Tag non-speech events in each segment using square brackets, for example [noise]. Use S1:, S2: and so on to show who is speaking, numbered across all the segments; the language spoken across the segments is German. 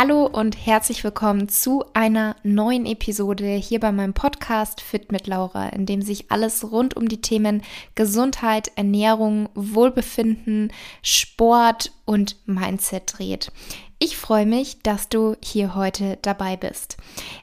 S1: Hallo und herzlich willkommen zu einer neuen Episode hier bei meinem Podcast Fit mit Laura, in dem sich alles rund um die Themen Gesundheit, Ernährung, Wohlbefinden, Sport und Mindset dreht. Ich freue mich, dass du hier heute dabei bist.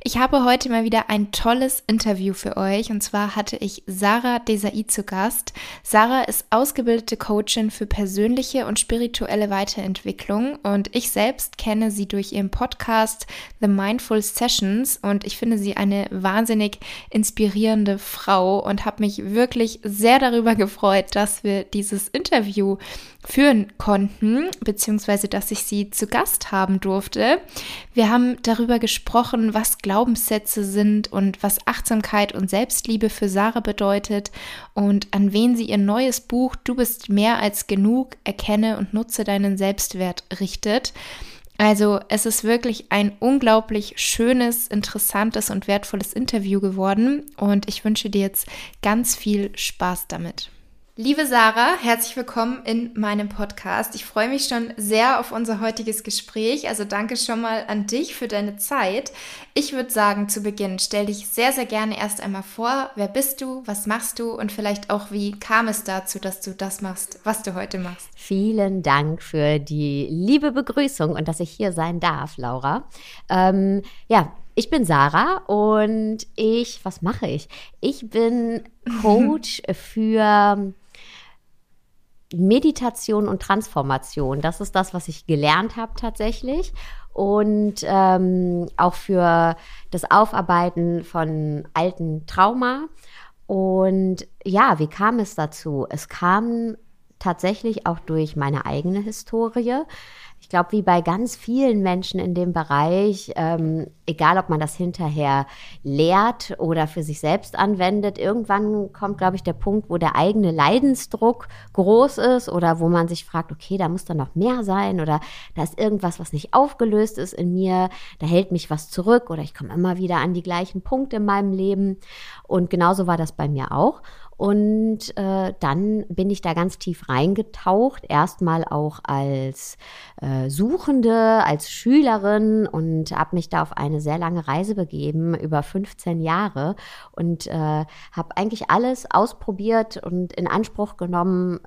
S1: Ich habe heute mal wieder ein tolles Interview für euch und zwar hatte ich Sarah Desai zu Gast. Sarah ist ausgebildete Coachin für persönliche und spirituelle Weiterentwicklung und ich selbst kenne sie durch ihren Podcast The Mindful Sessions und ich finde sie eine wahnsinnig inspirierende Frau und habe mich wirklich sehr darüber gefreut, dass wir dieses Interview führen konnten, beziehungsweise dass ich sie zu Gast haben durfte. Wir haben darüber gesprochen, was Glaubenssätze sind und was Achtsamkeit und Selbstliebe für Sarah bedeutet und an wen sie ihr neues Buch Du bist mehr als genug, erkenne und nutze deinen Selbstwert richtet. Also es ist wirklich ein unglaublich schönes, interessantes und wertvolles Interview geworden und ich wünsche dir jetzt ganz viel Spaß damit. Liebe Sarah, herzlich willkommen in meinem Podcast. Ich freue mich schon sehr auf unser heutiges Gespräch. Also danke schon mal an dich für deine Zeit. Ich würde sagen, zu Beginn stell dich sehr, sehr gerne erst einmal vor. Wer bist du? Was machst du? Und vielleicht auch, wie kam es dazu, dass du das machst, was du heute machst?
S2: Vielen Dank für die liebe Begrüßung und dass ich hier sein darf, Laura. Ähm, ja, ich bin Sarah und ich, was mache ich? Ich bin [laughs] Coach für Meditation und Transformation. Das ist das, was ich gelernt habe tatsächlich. Und ähm, auch für das Aufarbeiten von alten Trauma. Und ja, wie kam es dazu? Es kam tatsächlich auch durch meine eigene Historie ich glaube, wie bei ganz vielen Menschen in dem Bereich, ähm, egal ob man das hinterher lehrt oder für sich selbst anwendet, irgendwann kommt, glaube ich, der Punkt, wo der eigene Leidensdruck groß ist oder wo man sich fragt, okay, da muss dann noch mehr sein oder da ist irgendwas, was nicht aufgelöst ist in mir, da hält mich was zurück oder ich komme immer wieder an die gleichen Punkte in meinem Leben. Und genauso war das bei mir auch. Und äh, dann bin ich da ganz tief reingetaucht, erstmal auch als äh, Suchende, als Schülerin und habe mich da auf eine sehr lange Reise begeben, über 15 Jahre und äh, habe eigentlich alles ausprobiert und in Anspruch genommen,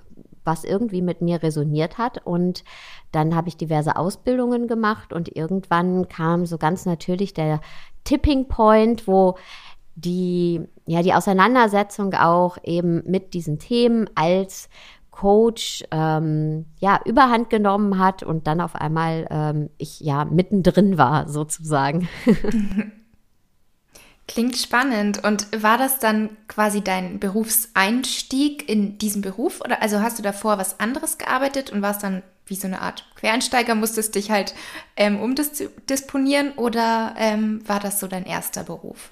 S2: was irgendwie mit mir resoniert hat. Und dann habe ich diverse Ausbildungen gemacht und irgendwann kam so ganz natürlich der Tipping Point, wo die, ja, die Auseinandersetzung auch eben mit diesen Themen als Coach ähm, ja überhand genommen hat und dann auf einmal ähm, ich ja mittendrin war sozusagen. [laughs]
S1: Klingt spannend. Und war das dann quasi dein Berufseinstieg in diesen Beruf? Oder also hast du davor was anderes gearbeitet und warst dann wie so eine Art Quereinsteiger, musstest dich halt ähm, umdisponieren oder ähm, war das so dein erster Beruf?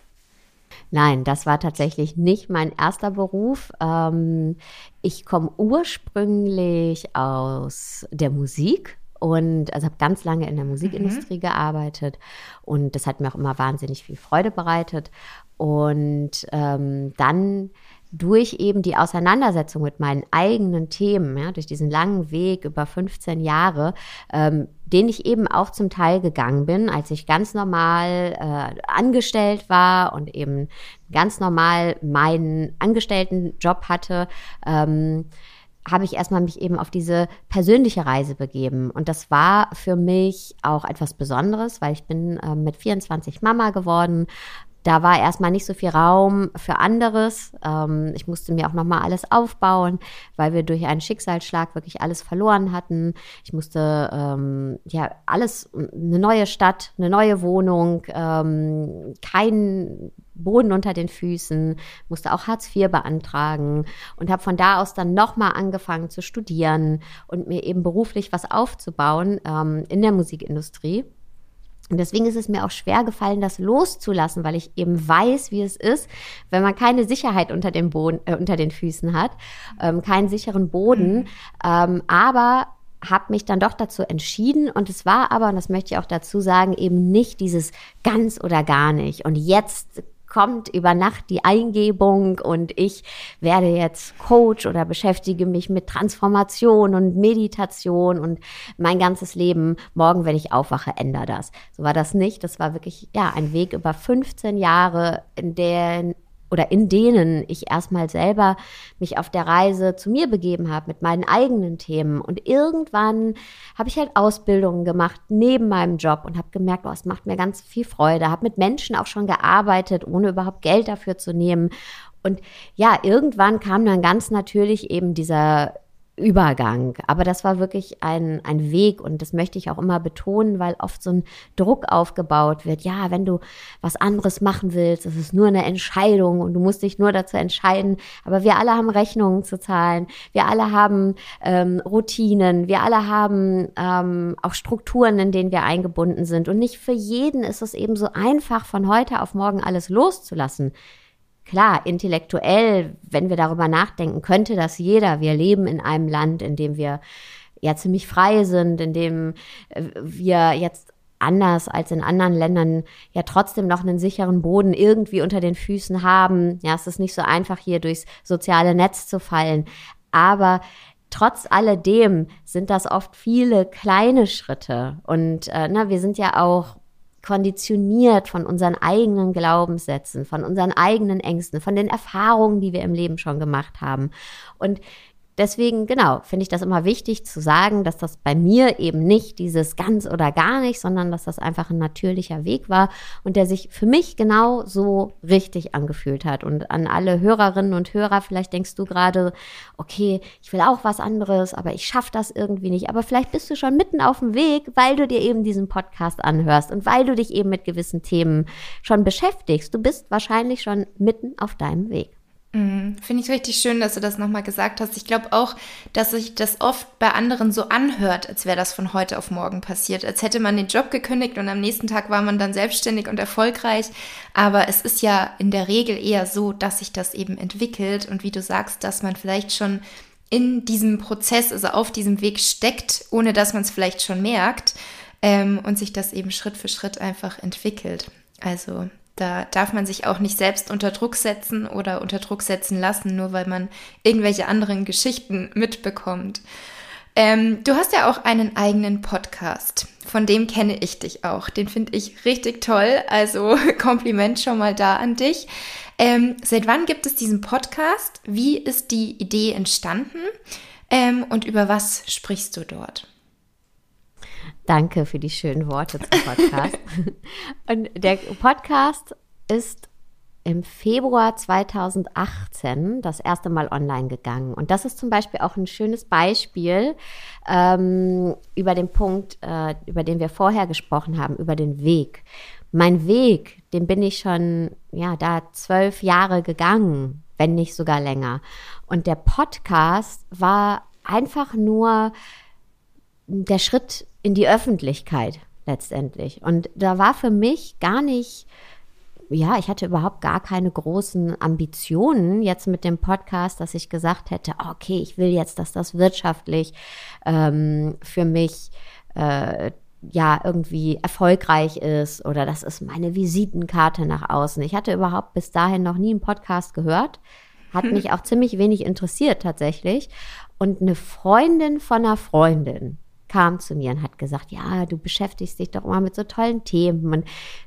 S2: Nein, das war tatsächlich nicht mein erster Beruf. Ähm, ich komme ursprünglich aus der Musik und also habe ganz lange in der Musikindustrie mhm. gearbeitet und das hat mir auch immer wahnsinnig viel Freude bereitet. Und ähm, dann durch eben die Auseinandersetzung mit meinen eigenen Themen, ja, durch diesen langen Weg über 15 Jahre, ähm, den ich eben auch zum Teil gegangen bin, als ich ganz normal äh, angestellt war und eben ganz normal meinen Angestelltenjob hatte, ähm, habe ich erstmal mich eben auf diese persönliche Reise begeben. Und das war für mich auch etwas Besonderes, weil ich bin äh, mit 24 Mama geworden, da war erstmal nicht so viel Raum für anderes. Ähm, ich musste mir auch nochmal alles aufbauen, weil wir durch einen Schicksalsschlag wirklich alles verloren hatten. Ich musste ähm, ja alles, eine neue Stadt, eine neue Wohnung, ähm, kein Boden unter den Füßen, musste auch Hartz IV beantragen und habe von da aus dann nochmal angefangen zu studieren und mir eben beruflich was aufzubauen ähm, in der Musikindustrie. Und deswegen ist es mir auch schwer gefallen, das loszulassen, weil ich eben weiß, wie es ist, wenn man keine Sicherheit unter dem Boden, äh, unter den Füßen hat, ähm, keinen sicheren Boden. Mhm. Ähm, aber habe mich dann doch dazu entschieden und es war aber, und das möchte ich auch dazu sagen, eben nicht dieses ganz oder gar nicht. Und jetzt kommt über Nacht die Eingebung und ich werde jetzt Coach oder beschäftige mich mit Transformation und Meditation und mein ganzes Leben, morgen, wenn ich aufwache, ändere das. So war das nicht. Das war wirklich, ja, ein Weg über 15 Jahre, in der oder in denen ich erstmal selber mich auf der Reise zu mir begeben habe mit meinen eigenen Themen. Und irgendwann habe ich halt Ausbildungen gemacht neben meinem Job und habe gemerkt, oh, es macht mir ganz viel Freude. Habe mit Menschen auch schon gearbeitet, ohne überhaupt Geld dafür zu nehmen. Und ja, irgendwann kam dann ganz natürlich eben dieser Übergang. Aber das war wirklich ein, ein Weg und das möchte ich auch immer betonen, weil oft so ein Druck aufgebaut wird. Ja, wenn du was anderes machen willst, es ist nur eine Entscheidung und du musst dich nur dazu entscheiden. Aber wir alle haben Rechnungen zu zahlen. Wir alle haben ähm, Routinen. Wir alle haben ähm, auch Strukturen, in denen wir eingebunden sind. Und nicht für jeden ist es eben so einfach, von heute auf morgen alles loszulassen. Klar, intellektuell, wenn wir darüber nachdenken, könnte das jeder. Wir leben in einem Land, in dem wir ja ziemlich frei sind, in dem äh, wir jetzt anders als in anderen Ländern ja trotzdem noch einen sicheren Boden irgendwie unter den Füßen haben. Ja, es ist nicht so einfach hier durchs soziale Netz zu fallen. Aber trotz alledem sind das oft viele kleine Schritte. Und äh, na, wir sind ja auch konditioniert von unseren eigenen Glaubenssätzen, von unseren eigenen Ängsten, von den Erfahrungen, die wir im Leben schon gemacht haben. Und deswegen, genau, finde ich das immer wichtig zu sagen, dass das bei mir eben nicht dieses ganz oder gar nicht, sondern dass das einfach ein natürlicher Weg war und der sich für mich genau so richtig angefühlt hat. Und an alle Hörerinnen und Hörer, vielleicht denkst du gerade, okay, ich will auch was anderes, aber ich schaffe das irgendwie nicht. Aber vielleicht bist du schon mitten auf dem Weg, weil du dir eben diesen Podcast anhörst und weil du dich eben mit gewissen Themen schon beschäftigst. Du bist wahrscheinlich schon mitten auf deinem Weg.
S1: Mhm. Finde ich richtig schön, dass du das nochmal gesagt hast. Ich glaube auch, dass sich das oft bei anderen so anhört, als wäre das von heute auf morgen passiert. Als hätte man den Job gekündigt und am nächsten Tag war man dann selbstständig und erfolgreich. Aber es ist ja in der Regel eher so, dass sich das eben entwickelt und wie du sagst, dass man vielleicht schon in diesem Prozess, also auf diesem Weg steckt, ohne dass man es vielleicht schon merkt ähm, und sich das eben Schritt für Schritt einfach entwickelt. Also da darf man sich auch nicht selbst unter Druck setzen oder unter Druck setzen lassen, nur weil man irgendwelche anderen Geschichten mitbekommt. Ähm, du hast ja auch einen eigenen Podcast. Von dem kenne ich dich auch. Den finde ich richtig toll. Also [laughs] Kompliment schon mal da an dich. Ähm, seit wann gibt es diesen Podcast? Wie ist die Idee entstanden? Ähm, und über was sprichst du dort?
S2: Danke für die schönen Worte zum Podcast. [laughs] und der Podcast ist im Februar 2018 das erste Mal online gegangen. Und das ist zum Beispiel auch ein schönes Beispiel ähm, über den Punkt, äh, über den wir vorher gesprochen haben, über den Weg. Mein Weg, den bin ich schon, ja, da zwölf Jahre gegangen, wenn nicht sogar länger. Und der Podcast war einfach nur der Schritt in die Öffentlichkeit letztendlich. Und da war für mich gar nicht, ja, ich hatte überhaupt gar keine großen Ambitionen jetzt mit dem Podcast, dass ich gesagt hätte, okay, ich will jetzt, dass das wirtschaftlich ähm, für mich äh, ja irgendwie erfolgreich ist oder das ist meine Visitenkarte nach außen. Ich hatte überhaupt bis dahin noch nie einen Podcast gehört, hat [laughs] mich auch ziemlich wenig interessiert tatsächlich. Und eine Freundin von einer Freundin, kam zu mir und hat gesagt, ja, du beschäftigst dich doch immer mit so tollen Themen. Und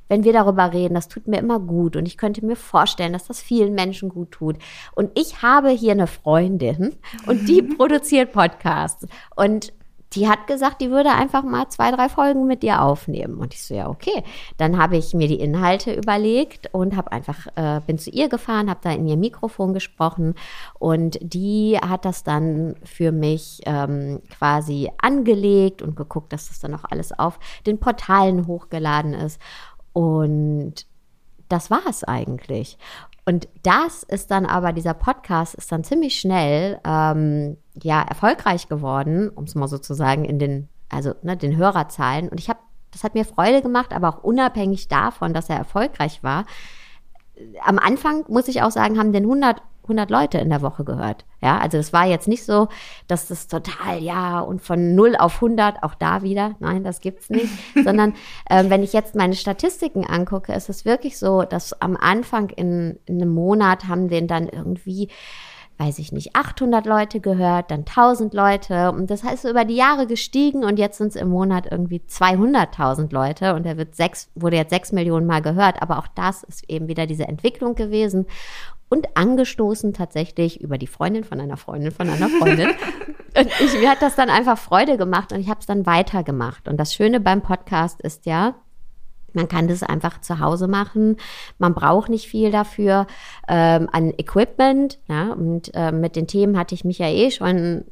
S2: wenn wir darüber reden, das tut mir immer gut. Und ich könnte mir vorstellen, dass das vielen Menschen gut tut. Und ich habe hier eine Freundin und die [laughs] produziert Podcasts. Und die hat gesagt, die würde einfach mal zwei, drei Folgen mit dir aufnehmen. Und ich so, ja, okay. Dann habe ich mir die Inhalte überlegt und habe einfach, äh, bin zu ihr gefahren, habe da in ihr Mikrofon gesprochen und die hat das dann für mich ähm, quasi angelegt und geguckt, dass das dann auch alles auf den Portalen hochgeladen ist. Und das war es eigentlich. Und das ist dann aber, dieser Podcast ist dann ziemlich schnell ähm, ja erfolgreich geworden, um es mal sozusagen in den, also ne, den Hörerzahlen. Und ich habe, das hat mir Freude gemacht, aber auch unabhängig davon, dass er erfolgreich war. Am Anfang, muss ich auch sagen, haben den 100 100 Leute in der Woche gehört. Ja, also es war jetzt nicht so, dass das total, ja, und von 0 auf 100, auch da wieder, nein, das gibt's nicht, [laughs] sondern äh, wenn ich jetzt meine Statistiken angucke, ist es wirklich so, dass am Anfang in, in einem Monat haben den dann irgendwie weiß ich nicht, 800 Leute gehört, dann 1000 Leute. Und das heißt, über die Jahre gestiegen und jetzt sind es im Monat irgendwie 200.000 Leute und er wird sechs, wurde jetzt sechs Millionen Mal gehört. Aber auch das ist eben wieder diese Entwicklung gewesen und angestoßen tatsächlich über die Freundin von einer Freundin von einer Freundin. [laughs] und ich, mir hat das dann einfach Freude gemacht und ich habe es dann weitergemacht. Und das Schöne beim Podcast ist ja, man kann das einfach zu Hause machen. Man braucht nicht viel dafür ähm, an Equipment. Ja, und äh, mit den Themen hatte ich mich ja eh schon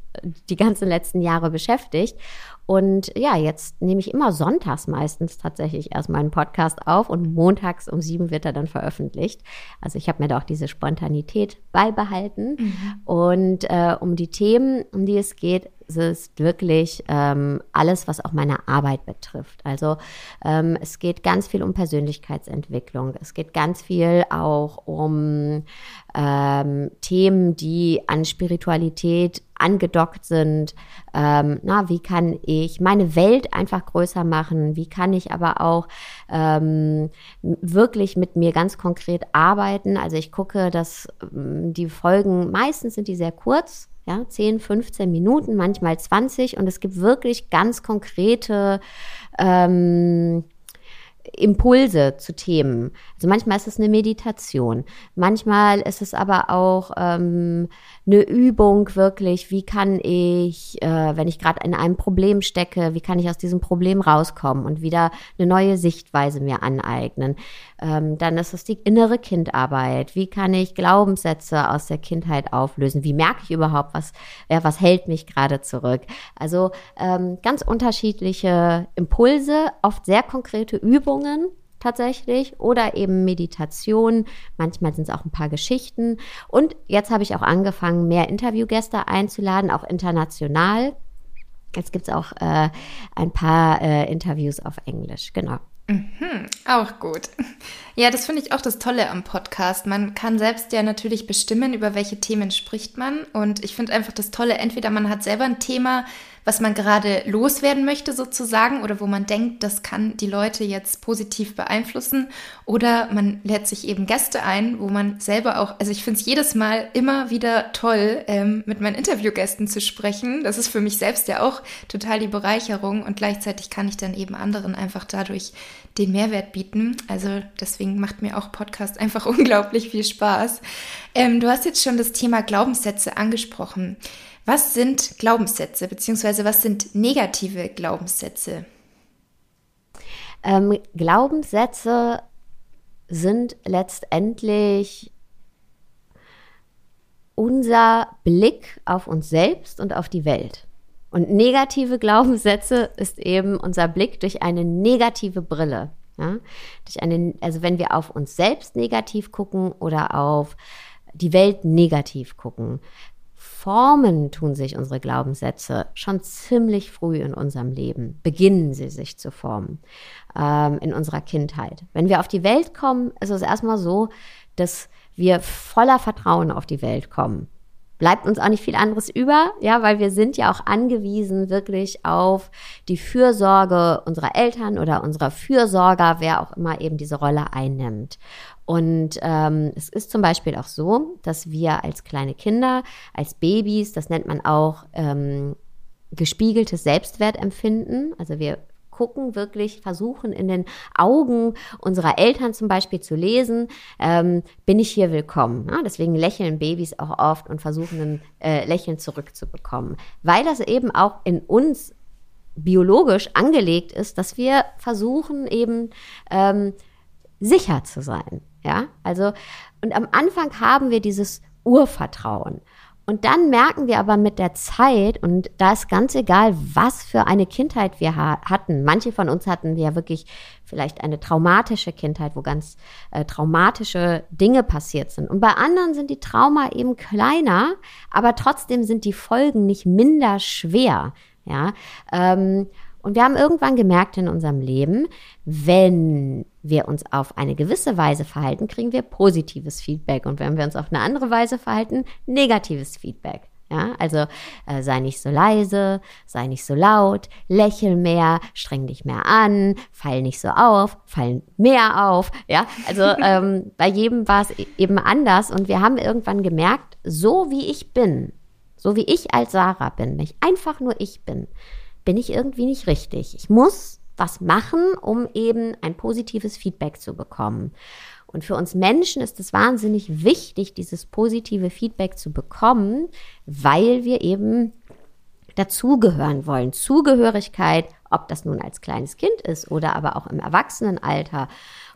S2: die ganzen letzten Jahre beschäftigt. Und ja, jetzt nehme ich immer sonntags meistens tatsächlich erstmal einen Podcast auf und montags um sieben wird er dann veröffentlicht. Also ich habe mir da auch diese Spontanität beibehalten. Mhm. Und äh, um die Themen, um die es geht, es ist wirklich ähm, alles, was auch meine Arbeit betrifft. Also ähm, es geht ganz viel um Persönlichkeitsentwicklung. Es geht ganz viel auch um ähm, Themen, die an Spiritualität angedockt sind. Ähm, na, wie kann ich meine Welt einfach größer machen? Wie kann ich aber auch ähm, wirklich mit mir ganz konkret arbeiten? Also ich gucke, dass ähm, die Folgen meistens sind die sehr kurz ja, 10, 15 Minuten, manchmal 20 und es gibt wirklich ganz konkrete ähm, Impulse zu Themen. Also manchmal ist es eine Meditation, manchmal ist es aber auch ähm, eine Übung wirklich, wie kann ich, äh, wenn ich gerade in einem Problem stecke, wie kann ich aus diesem Problem rauskommen und wieder eine neue Sichtweise mir aneignen. Ähm, dann ist es die innere Kindarbeit. Wie kann ich Glaubenssätze aus der Kindheit auflösen? Wie merke ich überhaupt, was, ja, was hält mich gerade zurück? Also ähm, ganz unterschiedliche Impulse, oft sehr konkrete Übungen tatsächlich oder eben Meditation. Manchmal sind es auch ein paar Geschichten. Und jetzt habe ich auch angefangen, mehr Interviewgäste einzuladen, auch international. Jetzt gibt es auch äh, ein paar äh, Interviews auf Englisch, genau.
S1: Mhm, auch gut. Ja, das finde ich auch das Tolle am Podcast. Man kann selbst ja natürlich bestimmen, über welche Themen spricht man. Und ich finde einfach das Tolle, entweder man hat selber ein Thema, was man gerade loswerden möchte sozusagen oder wo man denkt, das kann die Leute jetzt positiv beeinflussen oder man lädt sich eben Gäste ein, wo man selber auch, also ich finde es jedes Mal immer wieder toll, ähm, mit meinen Interviewgästen zu sprechen. Das ist für mich selbst ja auch total die Bereicherung und gleichzeitig kann ich dann eben anderen einfach dadurch den Mehrwert bieten. Also deswegen macht mir auch Podcast [laughs] einfach unglaublich viel Spaß. Ähm, du hast jetzt schon das Thema Glaubenssätze angesprochen. Was sind Glaubenssätze, beziehungsweise was sind negative Glaubenssätze?
S2: Ähm, Glaubenssätze sind letztendlich unser Blick auf uns selbst und auf die Welt. Und negative Glaubenssätze ist eben unser Blick durch eine negative Brille. Ja? Durch eine, also wenn wir auf uns selbst negativ gucken oder auf die Welt negativ gucken, formen tun sich unsere Glaubenssätze schon ziemlich früh in unserem Leben, beginnen sie sich zu formen ähm, in unserer Kindheit. Wenn wir auf die Welt kommen, ist es erstmal so, dass wir voller Vertrauen auf die Welt kommen bleibt uns auch nicht viel anderes über, ja, weil wir sind ja auch angewiesen wirklich auf die Fürsorge unserer Eltern oder unserer Fürsorger, wer auch immer eben diese Rolle einnimmt. Und ähm, es ist zum Beispiel auch so, dass wir als kleine Kinder, als Babys, das nennt man auch ähm, gespiegeltes Selbstwertempfinden, also wir gucken, wirklich versuchen in den Augen unserer Eltern zum Beispiel zu lesen, ähm, bin ich hier willkommen. Ja, deswegen lächeln Babys auch oft und versuchen ein äh, Lächeln zurückzubekommen, weil das eben auch in uns biologisch angelegt ist, dass wir versuchen eben ähm, sicher zu sein. Ja, also und am Anfang haben wir dieses Urvertrauen. Und dann merken wir aber mit der Zeit, und da ist ganz egal, was für eine Kindheit wir ha hatten. Manche von uns hatten ja wirklich vielleicht eine traumatische Kindheit, wo ganz äh, traumatische Dinge passiert sind. Und bei anderen sind die Trauma eben kleiner, aber trotzdem sind die Folgen nicht minder schwer. Ja, ähm, und wir haben irgendwann gemerkt in unserem Leben, wenn wir uns auf eine gewisse Weise verhalten, kriegen wir positives Feedback. Und wenn wir uns auf eine andere Weise verhalten, negatives Feedback. Ja, also äh, sei nicht so leise, sei nicht so laut, lächel mehr, streng dich mehr an, fall nicht so auf, fall mehr auf. Ja, also [laughs] ähm, bei jedem war es eben anders und wir haben irgendwann gemerkt, so wie ich bin, so wie ich als Sarah bin, wenn ich einfach nur ich bin, bin ich irgendwie nicht richtig. Ich muss was machen, um eben ein positives Feedback zu bekommen. Und für uns Menschen ist es wahnsinnig wichtig, dieses positive Feedback zu bekommen, weil wir eben dazugehören wollen. Zugehörigkeit, ob das nun als kleines Kind ist oder aber auch im Erwachsenenalter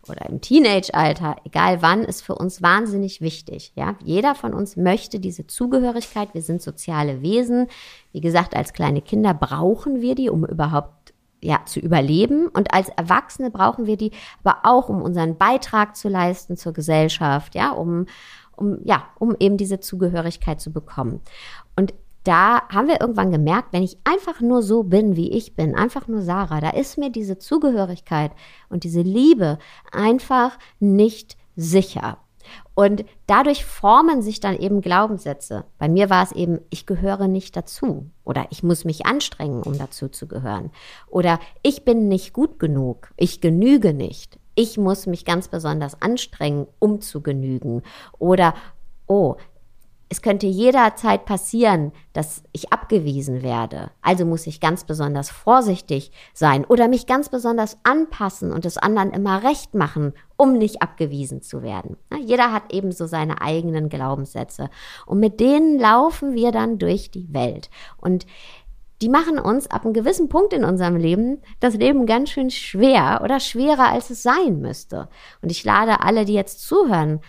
S2: oder im Teenage-Alter, egal wann, ist für uns wahnsinnig wichtig. Ja, jeder von uns möchte diese Zugehörigkeit. Wir sind soziale Wesen. Wie gesagt, als kleine Kinder brauchen wir die, um überhaupt ja, zu überleben. Und als Erwachsene brauchen wir die aber auch, um unseren Beitrag zu leisten zur Gesellschaft, ja, um, um, ja, um eben diese Zugehörigkeit zu bekommen. Und da haben wir irgendwann gemerkt, wenn ich einfach nur so bin, wie ich bin, einfach nur Sarah, da ist mir diese Zugehörigkeit und diese Liebe einfach nicht sicher. Und dadurch formen sich dann eben Glaubenssätze. Bei mir war es eben, ich gehöre nicht dazu oder ich muss mich anstrengen, um dazu zu gehören. Oder ich bin nicht gut genug, ich genüge nicht. Ich muss mich ganz besonders anstrengen, um zu genügen. Oder, oh, es könnte jederzeit passieren, dass ich abgewiesen werde. Also muss ich ganz besonders vorsichtig sein oder mich ganz besonders anpassen und es anderen immer recht machen, um nicht abgewiesen zu werden. Jeder hat eben so seine eigenen Glaubenssätze. Und mit denen laufen wir dann durch die Welt. Und die machen uns ab einem gewissen Punkt in unserem Leben das Leben ganz schön schwer oder schwerer, als es sein müsste. Und ich lade alle, die jetzt zuhören,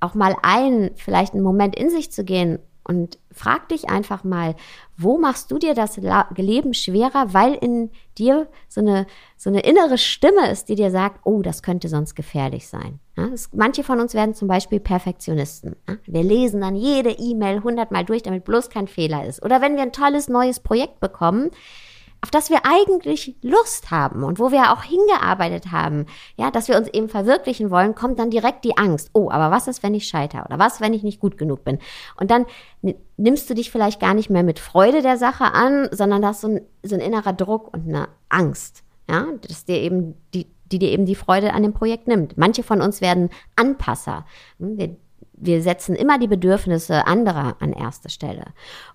S2: auch mal ein, vielleicht einen Moment in sich zu gehen und frag dich einfach mal, wo machst du dir das Leben schwerer, weil in dir so eine, so eine innere Stimme ist, die dir sagt, oh, das könnte sonst gefährlich sein. Ja, es, manche von uns werden zum Beispiel Perfektionisten. Ja, wir lesen dann jede E-Mail hundertmal durch, damit bloß kein Fehler ist. Oder wenn wir ein tolles neues Projekt bekommen, auf das wir eigentlich Lust haben und wo wir auch hingearbeitet haben, ja, dass wir uns eben verwirklichen wollen, kommt dann direkt die Angst. Oh, aber was ist, wenn ich scheitere? Oder was, wenn ich nicht gut genug bin? Und dann nimmst du dich vielleicht gar nicht mehr mit Freude der Sache an, sondern das ist so ein, so ein innerer Druck und eine Angst, ja, dass dir eben die, die dir eben die Freude an dem Projekt nimmt. Manche von uns werden Anpasser. Hm, wir, wir setzen immer die Bedürfnisse anderer an erste Stelle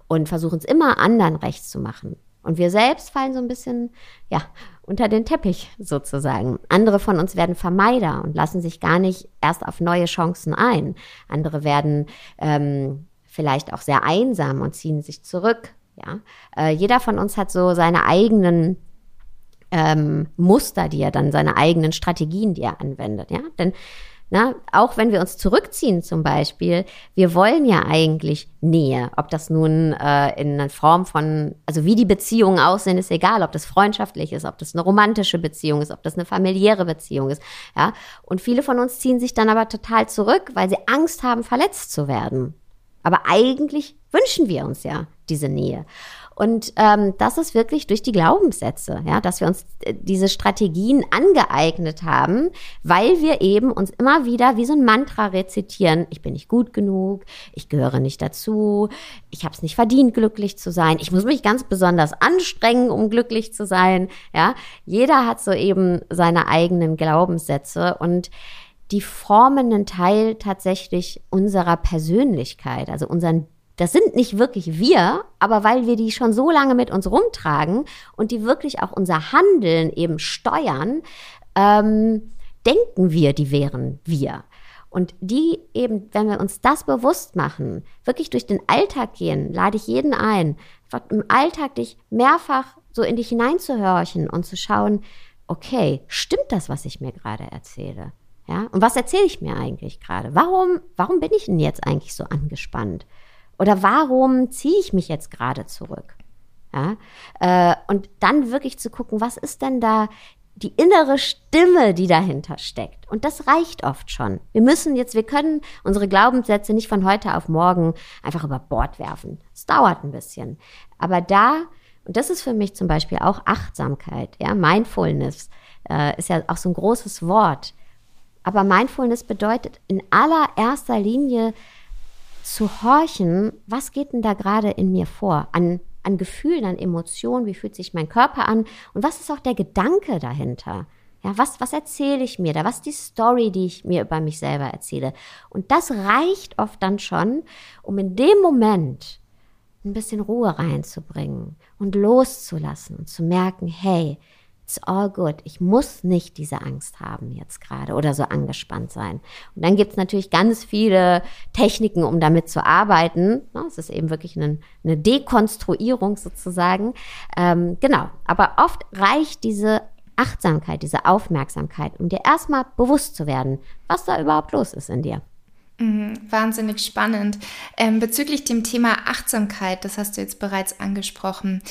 S2: und versuchen es immer anderen recht zu machen. Und wir selbst fallen so ein bisschen, ja, unter den Teppich sozusagen. Andere von uns werden Vermeider und lassen sich gar nicht erst auf neue Chancen ein. Andere werden ähm, vielleicht auch sehr einsam und ziehen sich zurück. Ja, äh, jeder von uns hat so seine eigenen ähm, Muster, die er dann, seine eigenen Strategien, die er anwendet. Ja, denn na, auch wenn wir uns zurückziehen zum Beispiel, wir wollen ja eigentlich Nähe. Ob das nun äh, in einer Form von, also wie die Beziehungen aussehen, ist egal. Ob das freundschaftlich ist, ob das eine romantische Beziehung ist, ob das eine familiäre Beziehung ist. Ja, und viele von uns ziehen sich dann aber total zurück, weil sie Angst haben, verletzt zu werden. Aber eigentlich wünschen wir uns ja diese Nähe. Und ähm, das ist wirklich durch die Glaubenssätze, ja, dass wir uns äh, diese Strategien angeeignet haben, weil wir eben uns immer wieder wie so ein Mantra rezitieren, ich bin nicht gut genug, ich gehöre nicht dazu, ich habe es nicht verdient, glücklich zu sein, ich muss mich ganz besonders anstrengen, um glücklich zu sein. Ja, jeder hat so eben seine eigenen Glaubenssätze und die formen einen Teil tatsächlich unserer Persönlichkeit, also unseren das sind nicht wirklich wir, aber weil wir die schon so lange mit uns rumtragen und die wirklich auch unser Handeln eben steuern, ähm, denken wir, die wären wir. Und die eben, wenn wir uns das bewusst machen, wirklich durch den Alltag gehen, lade ich jeden ein, im Alltag dich mehrfach so in dich hineinzuhorchen und zu schauen, okay, stimmt das, was ich mir gerade erzähle? Ja, und was erzähle ich mir eigentlich gerade? Warum, warum bin ich denn jetzt eigentlich so angespannt? Oder warum ziehe ich mich jetzt gerade zurück? Ja? Äh, und dann wirklich zu gucken, was ist denn da die innere Stimme, die dahinter steckt. Und das reicht oft schon. Wir müssen jetzt, wir können unsere Glaubenssätze nicht von heute auf morgen einfach über Bord werfen. Es dauert ein bisschen. Aber da, und das ist für mich zum Beispiel auch Achtsamkeit, ja, Mindfulness äh, ist ja auch so ein großes Wort. Aber Mindfulness bedeutet in allererster Linie zu horchen, was geht denn da gerade in mir vor? An, an Gefühlen, an Emotionen, wie fühlt sich mein Körper an? Und was ist auch der Gedanke dahinter? Ja, was, was erzähle ich mir da? Was ist die Story, die ich mir über mich selber erzähle? Und das reicht oft dann schon, um in dem Moment ein bisschen Ruhe reinzubringen und loszulassen und zu merken, hey, it's all good. Ich muss nicht diese Angst haben jetzt gerade oder so angespannt sein. Und dann gibt's natürlich ganz viele Techniken, um damit zu arbeiten. Es ist eben wirklich eine, eine Dekonstruierung sozusagen. Ähm, genau, aber oft reicht diese Achtsamkeit, diese Aufmerksamkeit, um dir erstmal bewusst zu werden, was da überhaupt los ist in dir.
S1: Mhm, wahnsinnig spannend. Ähm, bezüglich dem Thema Achtsamkeit, das hast du jetzt bereits angesprochen.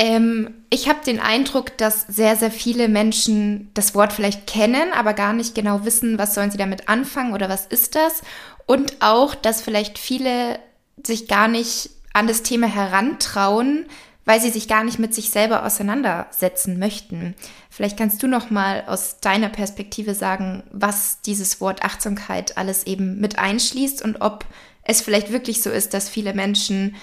S1: Ähm, ich habe den Eindruck, dass sehr, sehr viele Menschen das Wort vielleicht kennen, aber gar nicht genau wissen, was sollen sie damit anfangen oder was ist das. Und auch, dass vielleicht viele sich gar nicht an das Thema herantrauen, weil sie sich gar nicht mit sich selber auseinandersetzen möchten. Vielleicht kannst du noch mal aus deiner Perspektive sagen, was dieses Wort Achtsamkeit alles eben mit einschließt und ob es vielleicht wirklich so ist, dass viele Menschen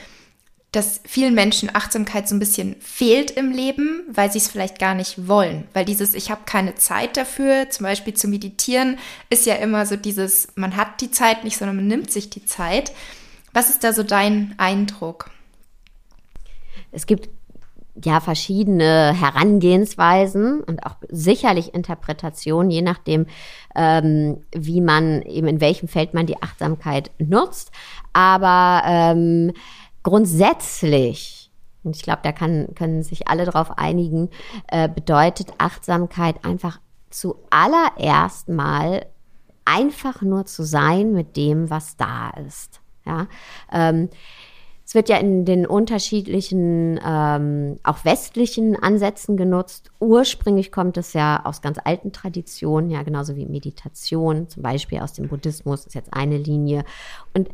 S1: dass vielen Menschen Achtsamkeit so ein bisschen fehlt im Leben, weil sie es vielleicht gar nicht wollen. Weil dieses Ich habe keine Zeit dafür, zum Beispiel zu meditieren, ist ja immer so dieses, man hat die Zeit nicht, sondern man nimmt sich die Zeit. Was ist da so dein Eindruck?
S2: Es gibt ja verschiedene Herangehensweisen und auch sicherlich Interpretationen, je nachdem, ähm, wie man eben in welchem Feld man die Achtsamkeit nutzt. Aber ähm, grundsätzlich, und ich glaube, da kann, können sich alle darauf einigen, äh, bedeutet Achtsamkeit einfach zuallererst mal einfach nur zu sein mit dem, was da ist. Ja. Ähm, es wird ja in den unterschiedlichen, ähm, auch westlichen Ansätzen genutzt. Ursprünglich kommt es ja aus ganz alten Traditionen, ja, genauso wie Meditation, zum Beispiel aus dem Buddhismus, ist jetzt eine Linie. Und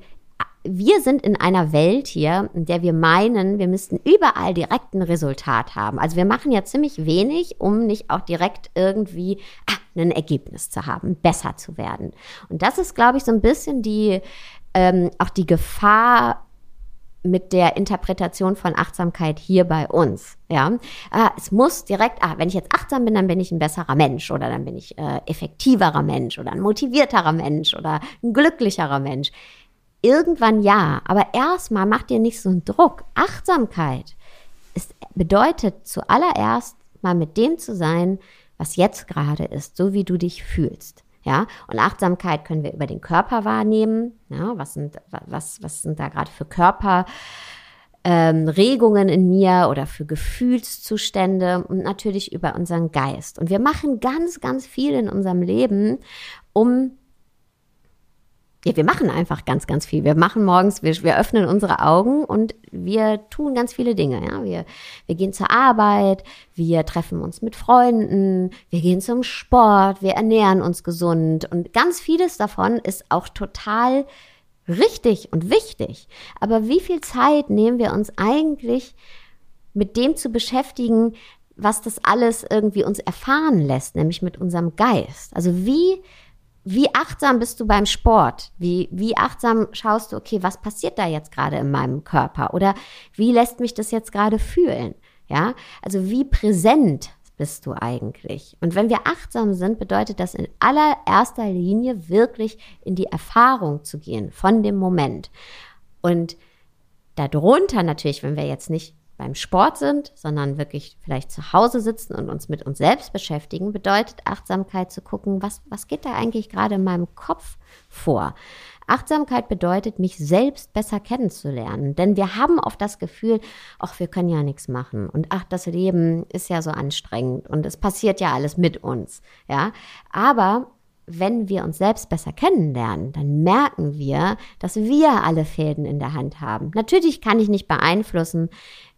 S2: wir sind in einer Welt hier, in der wir meinen, wir müssten überall direkt ein Resultat haben. Also wir machen ja ziemlich wenig, um nicht auch direkt irgendwie ah, ein Ergebnis zu haben, besser zu werden. Und das ist, glaube ich, so ein bisschen die, ähm, auch die Gefahr mit der Interpretation von Achtsamkeit hier bei uns. Ja, ah, es muss direkt, ah, wenn ich jetzt achtsam bin, dann bin ich ein besserer Mensch oder dann bin ich äh, effektiverer Mensch oder ein motivierterer Mensch oder ein glücklicherer Mensch. Irgendwann ja, aber erstmal macht dir nicht so einen Druck. Achtsamkeit ist, bedeutet zuallererst mal mit dem zu sein, was jetzt gerade ist, so wie du dich fühlst. Ja, und Achtsamkeit können wir über den Körper wahrnehmen. Ja, was sind, was, was sind da gerade für Körper? Ähm, Regungen in mir oder für Gefühlszustände und natürlich über unseren Geist. Und wir machen ganz, ganz viel in unserem Leben, um ja, wir machen einfach ganz, ganz viel. Wir machen morgens, wir, wir öffnen unsere Augen und wir tun ganz viele Dinge. Ja? Wir, wir gehen zur Arbeit, wir treffen uns mit Freunden, wir gehen zum Sport, wir ernähren uns gesund und ganz vieles davon ist auch total richtig und wichtig. Aber wie viel Zeit nehmen wir uns eigentlich mit dem zu beschäftigen, was das alles irgendwie uns erfahren lässt, nämlich mit unserem Geist? Also wie wie achtsam bist du beim Sport? Wie, wie achtsam schaust du, okay, was passiert da jetzt gerade in meinem Körper? Oder wie lässt mich das jetzt gerade fühlen? Ja, also wie präsent bist du eigentlich? Und wenn wir achtsam sind, bedeutet das in allererster Linie wirklich in die Erfahrung zu gehen von dem Moment. Und darunter natürlich, wenn wir jetzt nicht beim Sport sind, sondern wirklich vielleicht zu Hause sitzen und uns mit uns selbst beschäftigen, bedeutet Achtsamkeit zu gucken, was, was geht da eigentlich gerade in meinem Kopf vor. Achtsamkeit bedeutet, mich selbst besser kennenzulernen. Denn wir haben oft das Gefühl, ach, wir können ja nichts machen. Und ach, das Leben ist ja so anstrengend und es passiert ja alles mit uns. Ja. Aber wenn wir uns selbst besser kennenlernen, dann merken wir, dass wir alle Fäden in der Hand haben. Natürlich kann ich nicht beeinflussen,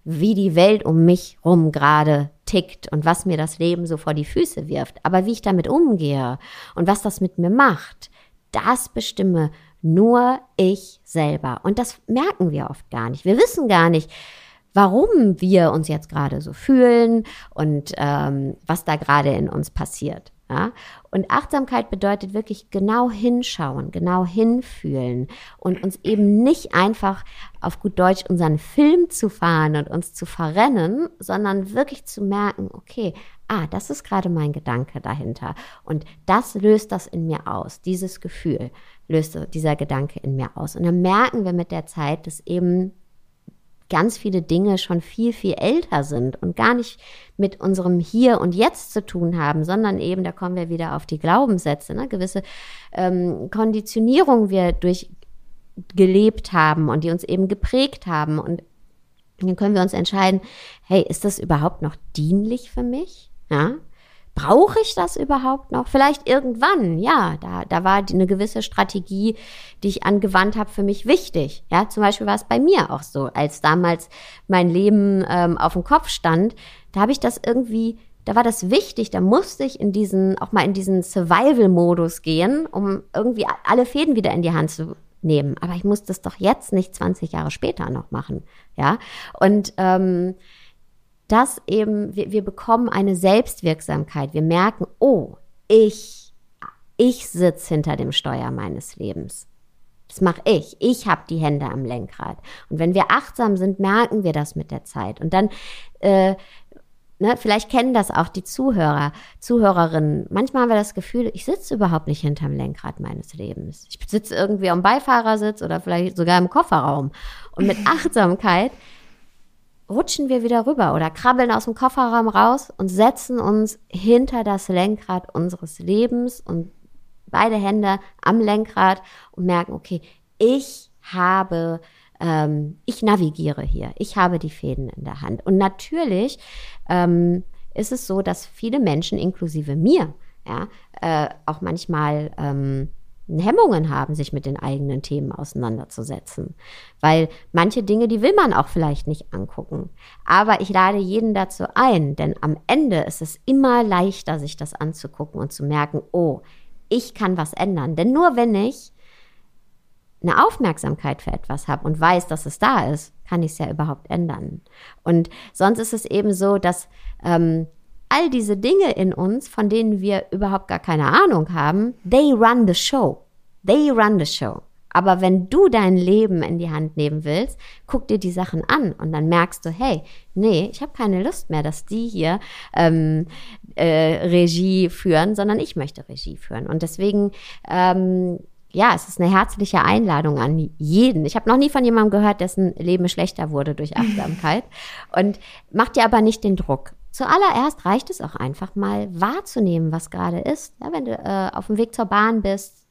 S2: wie die Welt um mich rum gerade tickt und was mir das Leben so vor die Füße wirft. Aber wie ich damit umgehe und was das mit mir macht, das bestimme nur ich selber. Und das merken wir oft gar nicht. Wir wissen gar nicht, warum wir uns jetzt gerade so fühlen und ähm, was da gerade in uns passiert. Ja? Und Achtsamkeit bedeutet wirklich genau hinschauen, genau hinfühlen und uns eben nicht einfach auf gut Deutsch unseren Film zu fahren und uns zu verrennen, sondern wirklich zu merken, okay, ah, das ist gerade mein Gedanke dahinter. Und das löst das in mir aus, dieses Gefühl löst dieser Gedanke in mir aus. Und dann merken wir mit der Zeit, dass eben ganz viele Dinge schon viel, viel älter sind und gar nicht mit unserem Hier und Jetzt zu tun haben, sondern eben, da kommen wir wieder auf die Glaubenssätze, ne, gewisse ähm, Konditionierung wir durchgelebt haben und die uns eben geprägt haben. Und dann können wir uns entscheiden, hey, ist das überhaupt noch dienlich für mich? Ja? Brauche ich das überhaupt noch? Vielleicht irgendwann, ja, da, da war eine gewisse Strategie, die ich angewandt habe, für mich wichtig. Ja, zum Beispiel war es bei mir auch so, als damals mein Leben ähm, auf dem Kopf stand, da habe ich das irgendwie, da war das wichtig, da musste ich in diesen, auch mal in diesen Survival-Modus gehen, um irgendwie alle Fäden wieder in die Hand zu nehmen. Aber ich muss das doch jetzt nicht 20 Jahre später noch machen. Ja, und ähm, dass eben wir, wir bekommen eine Selbstwirksamkeit. Wir merken, oh, ich, ich sitze hinter dem Steuer meines Lebens. Das mache ich. Ich habe die Hände am Lenkrad. Und wenn wir achtsam sind, merken wir das mit der Zeit. Und dann, äh, ne, vielleicht kennen das auch die Zuhörer, Zuhörerinnen. Manchmal haben wir das Gefühl, ich sitze überhaupt nicht hinterm Lenkrad meines Lebens. Ich sitze irgendwie am Beifahrersitz oder vielleicht sogar im Kofferraum. Und mit [laughs] Achtsamkeit rutschen wir wieder rüber oder krabbeln aus dem Kofferraum raus und setzen uns hinter das Lenkrad unseres Lebens und beide Hände am Lenkrad und merken, okay, ich habe, ähm, ich navigiere hier, ich habe die Fäden in der Hand. Und natürlich ähm, ist es so, dass viele Menschen, inklusive mir, ja, äh, auch manchmal ähm, Hemmungen haben, sich mit den eigenen Themen auseinanderzusetzen. Weil manche Dinge, die will man auch vielleicht nicht angucken. Aber ich lade jeden dazu ein, denn am Ende ist es immer leichter, sich das anzugucken und zu merken, oh, ich kann was ändern. Denn nur wenn ich eine Aufmerksamkeit für etwas habe und weiß, dass es da ist, kann ich es ja überhaupt ändern. Und sonst ist es eben so, dass ähm, all diese Dinge in uns, von denen wir überhaupt gar keine Ahnung haben, they run the show. They run the show. Aber wenn du dein Leben in die Hand nehmen willst, guck dir die Sachen an und dann merkst du, hey, nee, ich habe keine Lust mehr, dass die hier ähm, äh, Regie führen, sondern ich möchte Regie führen. Und deswegen ähm, ja, es ist eine herzliche Einladung an jeden. Ich habe noch nie von jemandem gehört, dessen Leben schlechter wurde durch Achtsamkeit. [laughs] Und mach dir aber nicht den Druck. Zuallererst reicht es auch einfach mal wahrzunehmen, was gerade ist. Ja, wenn du äh, auf dem Weg zur Bahn bist,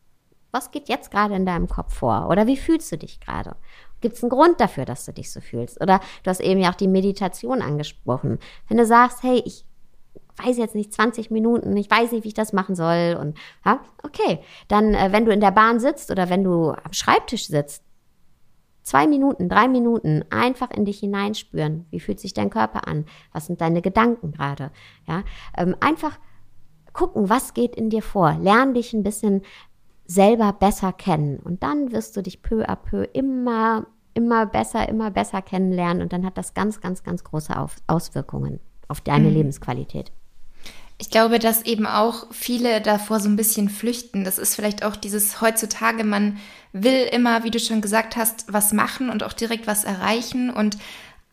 S2: was geht jetzt gerade in deinem Kopf vor? Oder wie fühlst du dich gerade? Gibt es einen Grund dafür, dass du dich so fühlst? Oder du hast eben ja auch die Meditation angesprochen. Wenn du sagst, hey, ich weiß jetzt nicht 20 Minuten, ich weiß nicht, wie ich das machen soll und ja, okay, dann äh, wenn du in der Bahn sitzt oder wenn du am Schreibtisch sitzt, Zwei Minuten, drei Minuten einfach in dich hineinspüren. Wie fühlt sich dein Körper an? Was sind deine Gedanken gerade? Ja, ähm, einfach gucken, was geht in dir vor. Lern dich ein bisschen selber besser kennen und dann wirst du dich peu à peu immer, immer besser, immer besser kennenlernen und dann hat das ganz, ganz, ganz große Auswirkungen auf deine mhm. Lebensqualität.
S1: Ich glaube, dass eben auch viele davor so ein bisschen flüchten. Das ist vielleicht auch dieses heutzutage, man will immer, wie du schon gesagt hast, was machen und auch direkt was erreichen und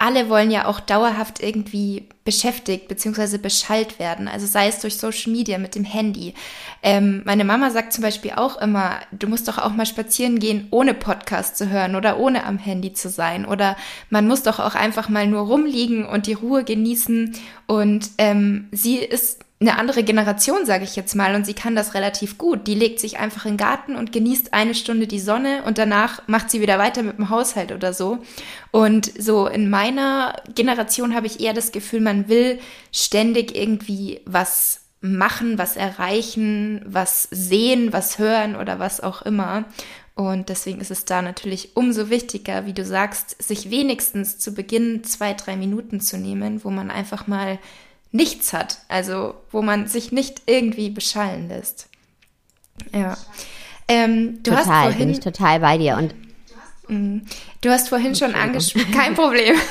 S1: alle wollen ja auch dauerhaft irgendwie beschäftigt bzw. beschallt werden. Also sei es durch Social Media mit dem Handy. Ähm, meine Mama sagt zum Beispiel auch immer, du musst doch auch mal spazieren gehen, ohne Podcast zu hören oder ohne am Handy zu sein. Oder man muss doch auch einfach mal nur rumliegen und die Ruhe genießen. Und ähm, sie ist eine andere Generation, sage ich jetzt mal, und sie kann das relativ gut. Die legt sich einfach in den Garten und genießt eine Stunde die Sonne und danach macht sie wieder weiter mit dem Haushalt oder so. Und so in meiner Generation habe ich eher das Gefühl, man will ständig irgendwie was machen, was erreichen, was sehen, was hören oder was auch immer. Und deswegen ist es da natürlich umso wichtiger, wie du sagst, sich wenigstens zu Beginn zwei, drei Minuten zu nehmen, wo man einfach mal nichts hat, also wo man sich nicht irgendwie beschallen lässt. Ja. Ähm,
S2: du total, hast vorhin, bin ich total bei dir und
S1: Mhm. Du hast vorhin schon angesprochen, [laughs] kein Problem. [laughs]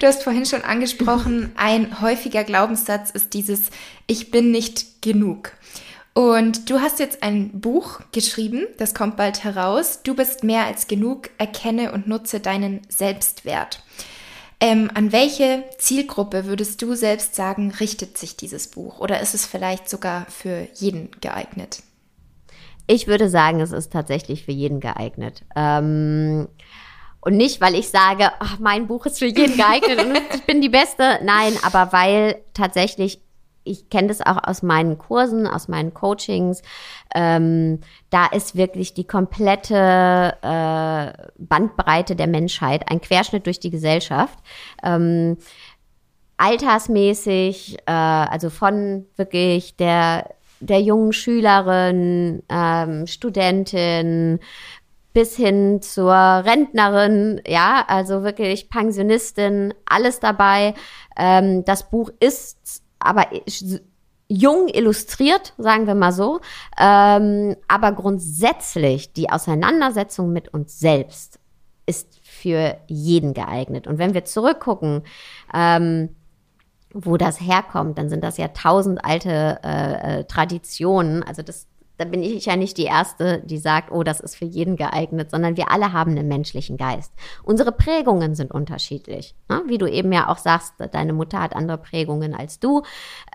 S1: Du hast vorhin schon angesprochen, ein häufiger Glaubenssatz ist dieses Ich bin nicht genug. Und du hast jetzt ein Buch geschrieben, das kommt bald heraus. Du bist mehr als genug, erkenne und nutze deinen Selbstwert. Ähm, an welche Zielgruppe würdest du selbst sagen, richtet sich dieses Buch? Oder ist es vielleicht sogar für jeden geeignet?
S2: Ich würde sagen, es ist tatsächlich für jeden geeignet. Ähm, und nicht, weil ich sage, ach, mein Buch ist für jeden geeignet und [laughs] ich bin die Beste. Nein, aber weil tatsächlich ich kenne das auch aus meinen Kursen, aus meinen Coachings. Ähm, da ist wirklich die komplette äh, Bandbreite der Menschheit, ein Querschnitt durch die Gesellschaft. Ähm, altersmäßig, äh, also von wirklich der, der jungen Schülerin, ähm, Studentin, bis hin zur Rentnerin, ja, also wirklich Pensionistin, alles dabei. Ähm, das Buch ist aber jung illustriert, sagen wir mal so. Ähm, aber grundsätzlich die Auseinandersetzung mit uns selbst ist für jeden geeignet. Und wenn wir zurückgucken, ähm, wo das herkommt, dann sind das ja tausend alte äh, äh, Traditionen. Also das da bin ich ja nicht die Erste, die sagt, oh, das ist für jeden geeignet, sondern wir alle haben einen menschlichen Geist. Unsere Prägungen sind unterschiedlich. Ne? Wie du eben ja auch sagst, deine Mutter hat andere Prägungen als du.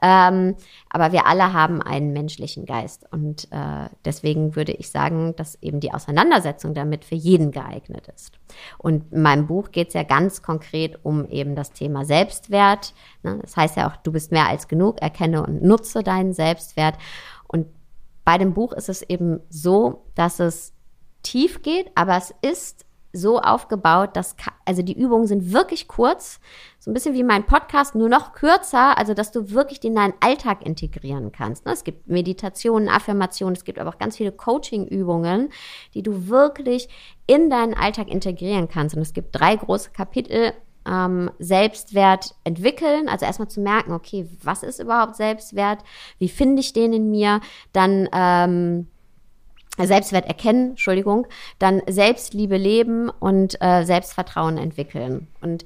S2: Ähm, aber wir alle haben einen menschlichen Geist. Und äh, deswegen würde ich sagen, dass eben die Auseinandersetzung damit für jeden geeignet ist. Und in meinem Buch geht es ja ganz konkret um eben das Thema Selbstwert. Ne? Das heißt ja auch, du bist mehr als genug, erkenne und nutze deinen Selbstwert. Und bei dem Buch ist es eben so, dass es tief geht, aber es ist so aufgebaut, dass also die Übungen sind wirklich kurz, so ein bisschen wie mein Podcast, nur noch kürzer, also dass du wirklich in deinen Alltag integrieren kannst. Ne? Es gibt Meditationen, Affirmationen, es gibt aber auch ganz viele Coaching-Übungen, die du wirklich in deinen Alltag integrieren kannst. Und es gibt drei große Kapitel ähm, Selbstwert entwickeln, also erstmal zu merken, okay, was ist überhaupt Selbstwert, wie finde ich den in mir, dann ähm, Selbstwert erkennen, Entschuldigung, dann Selbstliebe leben und äh, Selbstvertrauen entwickeln. Und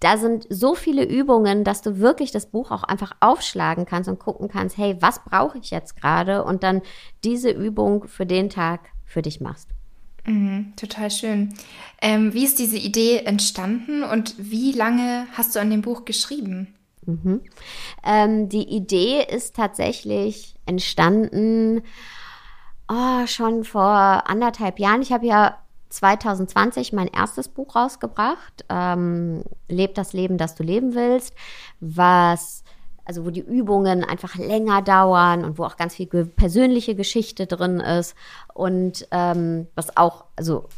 S2: da sind so viele Übungen, dass du wirklich das Buch auch einfach aufschlagen kannst und gucken kannst, hey, was brauche ich jetzt gerade? Und dann diese Übung für den Tag für dich machst.
S1: Mhm, total schön. Ähm, wie ist diese Idee entstanden und wie lange hast du an dem Buch geschrieben?
S2: Mhm. Ähm, die Idee ist tatsächlich entstanden oh, schon vor anderthalb Jahren. Ich habe ja 2020 mein erstes Buch rausgebracht, ähm, Leb das Leben, das du leben willst, was also wo die Übungen einfach länger dauern und wo auch ganz viel persönliche Geschichte drin ist und ähm, was auch, also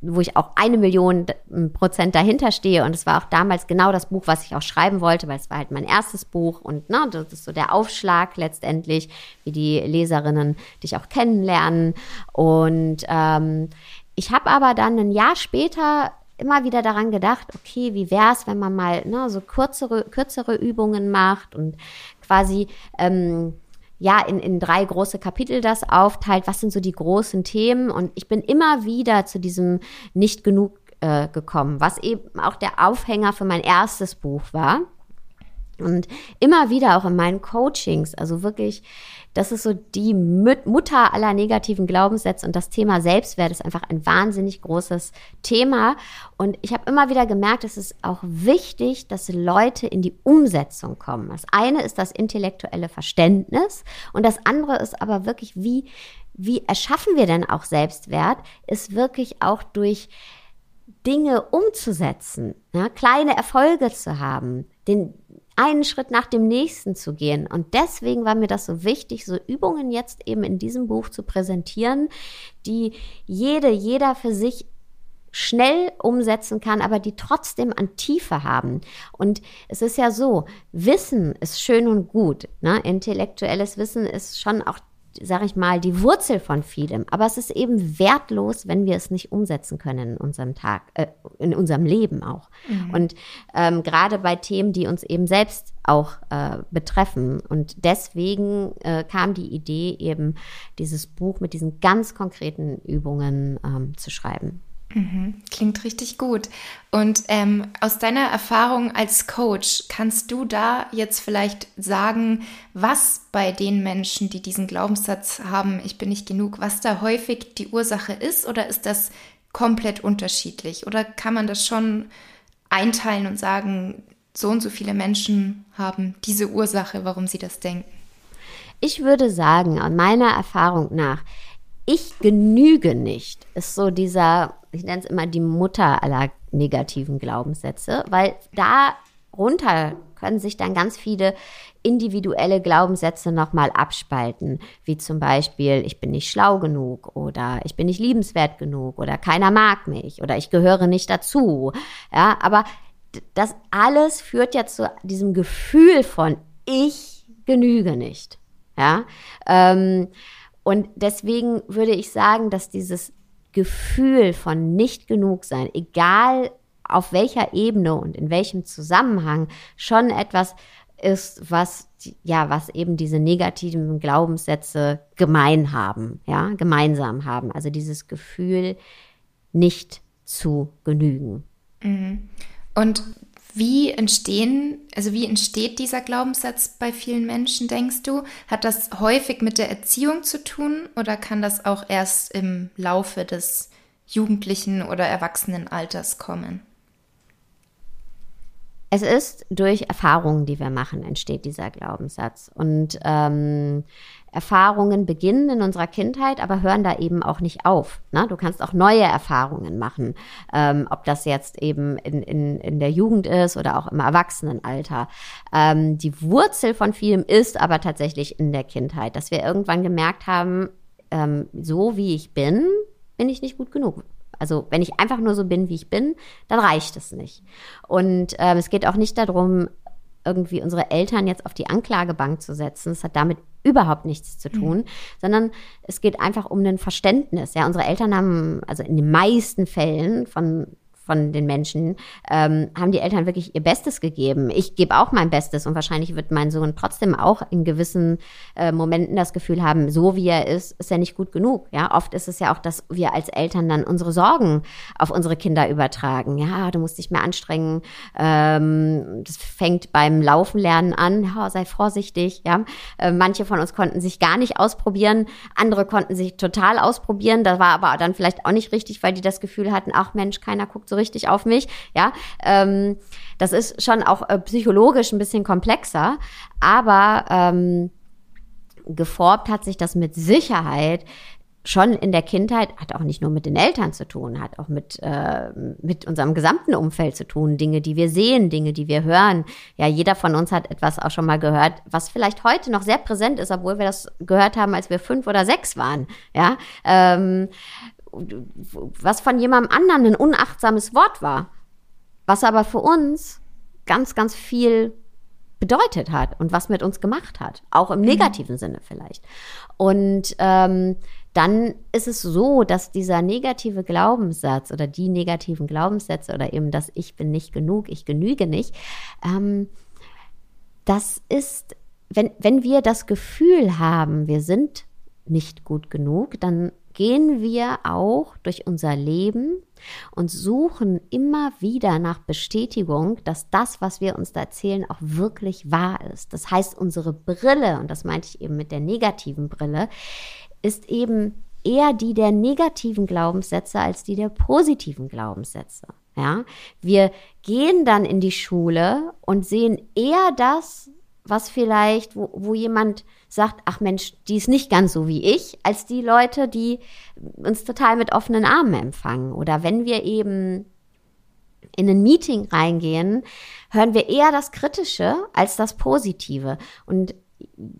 S2: wo ich auch eine Million Prozent dahinter stehe. Und es war auch damals genau das Buch, was ich auch schreiben wollte, weil es war halt mein erstes Buch und ne, das ist so der Aufschlag letztendlich, wie die Leserinnen dich auch kennenlernen. Und ähm, ich habe aber dann ein Jahr später immer wieder daran gedacht, okay, wie wäre es, wenn man mal ne, so kürzere, kürzere Übungen macht und quasi ähm, ja in, in drei große Kapitel das aufteilt. Was sind so die großen Themen? Und ich bin immer wieder zu diesem nicht genug äh, gekommen, was eben auch der Aufhänger für mein erstes Buch war. Und immer wieder auch in meinen Coachings, also wirklich das ist so die Mutter aller negativen Glaubenssätze und das Thema Selbstwert ist einfach ein wahnsinnig großes Thema. Und ich habe immer wieder gemerkt, es ist auch wichtig, dass Leute in die Umsetzung kommen. Das eine ist das intellektuelle Verständnis und das andere ist aber wirklich, wie, wie erschaffen wir denn auch Selbstwert, ist wirklich auch durch Dinge umzusetzen, ja, kleine Erfolge zu haben, den, einen Schritt nach dem nächsten zu gehen. Und deswegen war mir das so wichtig, so Übungen jetzt eben in diesem Buch zu präsentieren, die jede, jeder für sich schnell umsetzen kann, aber die trotzdem an Tiefe haben. Und es ist ja so, Wissen ist schön und gut. Ne? Intellektuelles Wissen ist schon auch sag ich mal, die Wurzel von vielem. Aber es ist eben wertlos, wenn wir es nicht umsetzen können in unserem Tag, äh, in unserem Leben auch. Mhm. Und ähm, gerade bei Themen, die uns eben selbst auch äh, betreffen. Und deswegen äh, kam die Idee, eben dieses Buch mit diesen ganz konkreten Übungen ähm, zu schreiben.
S1: Mhm, klingt richtig gut. Und ähm, aus deiner Erfahrung als Coach, kannst du da jetzt vielleicht sagen, was bei den Menschen, die diesen Glaubenssatz haben, ich bin nicht genug, was da häufig die Ursache ist? Oder ist das komplett unterschiedlich? Oder kann man das schon einteilen und sagen, so und so viele Menschen haben diese Ursache, warum sie das denken?
S2: Ich würde sagen, meiner Erfahrung nach, ich genüge nicht, ist so dieser, ich nenne es immer die Mutter aller negativen Glaubenssätze, weil darunter können sich dann ganz viele individuelle Glaubenssätze nochmal abspalten, wie zum Beispiel, ich bin nicht schlau genug oder ich bin nicht liebenswert genug oder keiner mag mich oder ich gehöre nicht dazu. Ja, aber das alles führt ja zu diesem Gefühl von ich genüge nicht. Ja, ähm, und deswegen würde ich sagen, dass dieses Gefühl von nicht genug sein, egal auf welcher Ebene und in welchem Zusammenhang, schon etwas ist, was ja, was eben diese negativen Glaubenssätze gemein haben, ja, gemeinsam haben. Also dieses Gefühl, nicht zu genügen.
S1: Mhm. Und wie entstehen, also wie entsteht dieser Glaubenssatz bei vielen Menschen, denkst du? Hat das häufig mit der Erziehung zu tun oder kann das auch erst im Laufe des jugendlichen oder Erwachsenenalters kommen?
S2: Es ist durch Erfahrungen, die wir machen, entsteht dieser Glaubenssatz. Und ähm, Erfahrungen beginnen in unserer Kindheit, aber hören da eben auch nicht auf. Ne? Du kannst auch neue Erfahrungen machen, ähm, ob das jetzt eben in, in, in der Jugend ist oder auch im Erwachsenenalter. Ähm, die Wurzel von vielem ist aber tatsächlich in der Kindheit, dass wir irgendwann gemerkt haben, ähm, so wie ich bin, bin ich nicht gut genug. Also wenn ich einfach nur so bin, wie ich bin, dann reicht es nicht. Und ähm, es geht auch nicht darum, irgendwie unsere Eltern jetzt auf die Anklagebank zu setzen. Das hat damit überhaupt nichts zu tun, mhm. sondern es geht einfach um ein Verständnis. Ja, unsere Eltern haben, also in den meisten Fällen von von den Menschen, ähm, haben die Eltern wirklich ihr Bestes gegeben. Ich gebe auch mein Bestes und wahrscheinlich wird mein Sohn trotzdem auch in gewissen äh, Momenten das Gefühl haben, so wie er ist, ist er nicht gut genug. Ja, oft ist es ja auch, dass wir als Eltern dann unsere Sorgen auf unsere Kinder übertragen. Ja, du musst dich mehr anstrengen. Ähm, das fängt beim Laufen lernen an. Ja, sei vorsichtig. Ja, äh, manche von uns konnten sich gar nicht ausprobieren, andere konnten sich total ausprobieren. Das war aber dann vielleicht auch nicht richtig, weil die das Gefühl hatten, ach Mensch, keiner guckt so richtig auf mich. Ja, ähm, das ist schon auch äh, psychologisch ein bisschen komplexer, aber ähm, geformt hat sich das mit Sicherheit schon in der Kindheit, hat auch nicht nur mit den Eltern zu tun, hat auch mit, äh, mit unserem gesamten Umfeld zu tun. Dinge, die wir sehen, Dinge, die wir hören. Ja, jeder von uns hat etwas auch schon mal gehört, was vielleicht heute noch sehr präsent ist, obwohl wir das gehört haben, als wir fünf oder sechs waren. Ja, ähm, was von jemandem anderen ein unachtsames Wort war, was aber für uns ganz, ganz viel bedeutet hat und was mit uns gemacht hat, auch im mhm. negativen mhm. Sinne vielleicht. Und ähm, dann ist es so, dass dieser negative Glaubenssatz oder die negativen Glaubenssätze oder eben das Ich bin nicht genug, ich genüge nicht, ähm, das ist, wenn, wenn wir das Gefühl haben, wir sind nicht gut genug, dann gehen wir auch durch unser Leben und suchen immer wieder nach Bestätigung, dass das, was wir uns da erzählen, auch wirklich wahr ist. Das heißt, unsere Brille, und das meinte ich eben mit der negativen Brille, ist eben eher die der negativen Glaubenssätze als die der positiven Glaubenssätze. Ja, wir gehen dann in die Schule und sehen eher das, was vielleicht, wo, wo jemand sagt, ach Mensch, die ist nicht ganz so wie ich, als die Leute, die uns total mit offenen Armen empfangen. Oder wenn wir eben in ein Meeting reingehen, hören wir eher das Kritische als das Positive. Und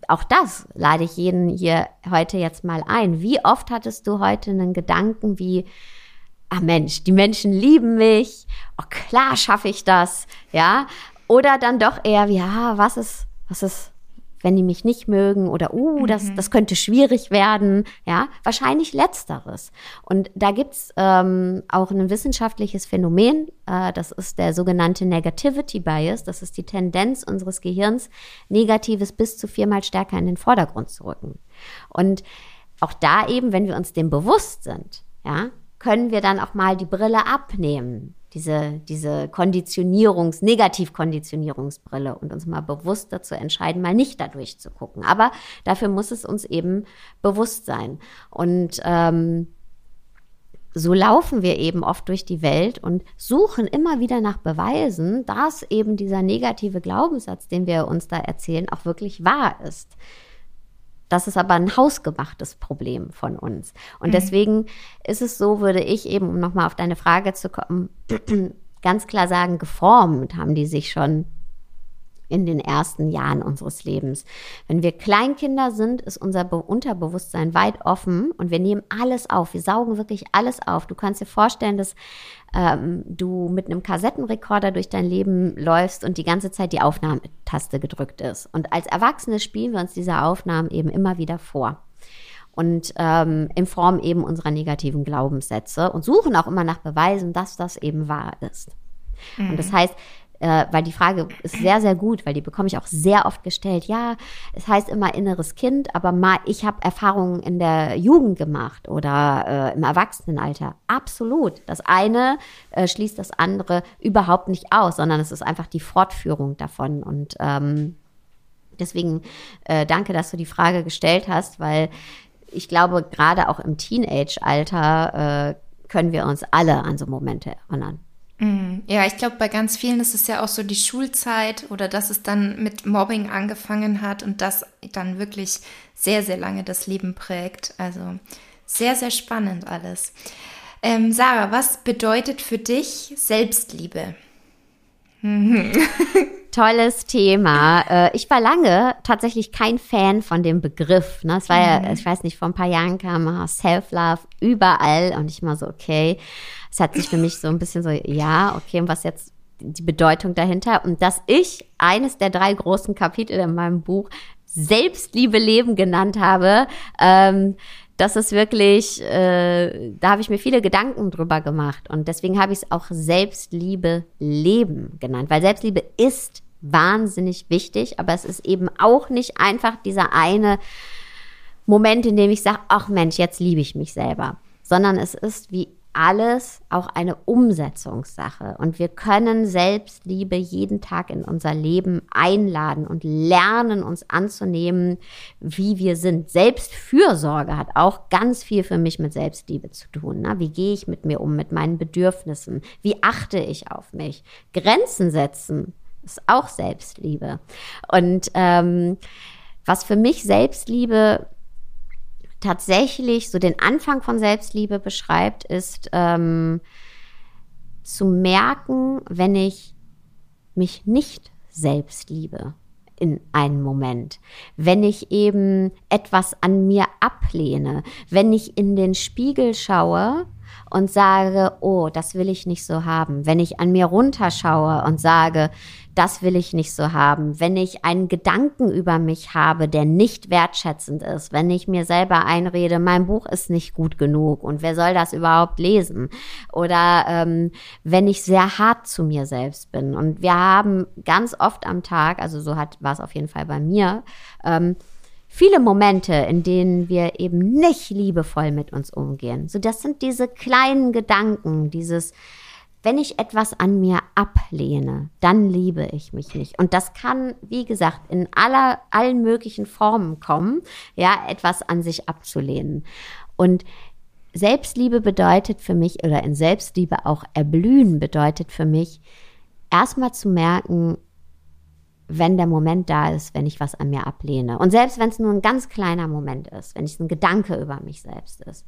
S2: auch das lade ich jeden hier heute jetzt mal ein. Wie oft hattest du heute einen Gedanken wie, ah Mensch, die Menschen lieben mich, oh klar schaffe ich das, ja? Oder dann doch eher wie, ah, was ist, was ist, wenn die mich nicht mögen oder uh, das, mhm. das könnte schwierig werden, ja, wahrscheinlich letzteres. Und da gibt's ähm, auch ein wissenschaftliches Phänomen, äh, das ist der sogenannte Negativity Bias, das ist die Tendenz unseres Gehirns, Negatives bis zu viermal stärker in den Vordergrund zu rücken. Und auch da eben, wenn wir uns dem bewusst sind, ja, können wir dann auch mal die Brille abnehmen diese, diese Konditionierungs-, Negativkonditionierungsbrille und uns mal bewusst dazu entscheiden, mal nicht dadurch zu gucken. Aber dafür muss es uns eben bewusst sein. Und ähm, so laufen wir eben oft durch die Welt und suchen immer wieder nach Beweisen, dass eben dieser negative Glaubenssatz, den wir uns da erzählen, auch wirklich wahr ist. Das ist aber ein hausgemachtes Problem von uns. Und mhm. deswegen ist es so, würde ich eben, um nochmal auf deine Frage zu kommen, [clears throat] ganz klar sagen, geformt haben die sich schon in den ersten Jahren unseres Lebens. Wenn wir Kleinkinder sind, ist unser Be Unterbewusstsein weit offen und wir nehmen alles auf. Wir saugen wirklich alles auf. Du kannst dir vorstellen, dass ähm, du mit einem Kassettenrekorder durch dein Leben läufst und die ganze Zeit die Aufnahmetaste gedrückt ist. Und als Erwachsene spielen wir uns diese Aufnahmen eben immer wieder vor und ähm, in Form eben unserer negativen Glaubenssätze und suchen auch immer nach Beweisen, dass das eben wahr ist. Mhm. Und das heißt, äh, weil die Frage ist sehr, sehr gut, weil die bekomme ich auch sehr oft gestellt. Ja, es heißt immer inneres Kind, aber mal, ich habe Erfahrungen in der Jugend gemacht oder äh, im Erwachsenenalter. Absolut. Das eine äh, schließt das andere überhaupt nicht aus, sondern es ist einfach die Fortführung davon. Und ähm, deswegen äh, danke, dass du die Frage gestellt hast, weil ich glaube, gerade auch im Teenage-Alter äh, können wir uns alle an so Momente erinnern.
S1: Mhm. Ja, ich glaube, bei ganz vielen ist es ja auch so die Schulzeit oder dass es dann mit Mobbing angefangen hat und das dann wirklich sehr, sehr lange das Leben prägt. Also sehr, sehr spannend alles. Ähm, Sarah, was bedeutet für dich Selbstliebe? [laughs] [laughs]
S2: Tolles Thema. Äh, ich war lange tatsächlich kein Fan von dem Begriff. Ne? Es war ja, mhm. ich weiß nicht, vor ein paar Jahren kam Self-Love überall und ich mal so, okay. Es hat sich für mich so ein bisschen so, ja, okay, und was jetzt die Bedeutung dahinter? Und dass ich eines der drei großen Kapitel in meinem Buch Selbstliebe Leben genannt habe, ähm, das ist wirklich, äh, da habe ich mir viele Gedanken drüber gemacht. Und deswegen habe ich es auch Selbstliebe Leben genannt, weil Selbstliebe ist wahnsinnig wichtig, aber es ist eben auch nicht einfach dieser eine Moment, in dem ich sage, ach Mensch, jetzt liebe ich mich selber, sondern es ist wie alles auch eine Umsetzungssache. Und wir können Selbstliebe jeden Tag in unser Leben einladen und lernen, uns anzunehmen, wie wir sind. Selbstfürsorge hat auch ganz viel für mich mit Selbstliebe zu tun. Ne? Wie gehe ich mit mir um, mit meinen Bedürfnissen? Wie achte ich auf mich? Grenzen setzen ist auch Selbstliebe. Und ähm, was für mich Selbstliebe tatsächlich so den Anfang von Selbstliebe beschreibt, ist ähm, zu merken, wenn ich mich nicht selbst liebe in einem Moment, wenn ich eben etwas an mir ablehne, wenn ich in den Spiegel schaue und sage, oh, das will ich nicht so haben, wenn ich an mir runterschaue und sage, das will ich nicht so haben. Wenn ich einen Gedanken über mich habe, der nicht wertschätzend ist, wenn ich mir selber einrede, mein Buch ist nicht gut genug und wer soll das überhaupt lesen? Oder ähm, wenn ich sehr hart zu mir selbst bin. Und wir haben ganz oft am Tag, also so hat war es auf jeden Fall bei mir, ähm, viele Momente, in denen wir eben nicht liebevoll mit uns umgehen. So, das sind diese kleinen Gedanken, dieses wenn ich etwas an mir ablehne, dann liebe ich mich nicht. Und das kann, wie gesagt, in aller, allen möglichen Formen kommen, ja, etwas an sich abzulehnen. Und Selbstliebe bedeutet für mich, oder in Selbstliebe auch erblühen bedeutet für mich, erstmal zu merken, wenn der Moment da ist, wenn ich was an mir ablehne. Und selbst wenn es nur ein ganz kleiner Moment ist, wenn es ein Gedanke über mich selbst ist.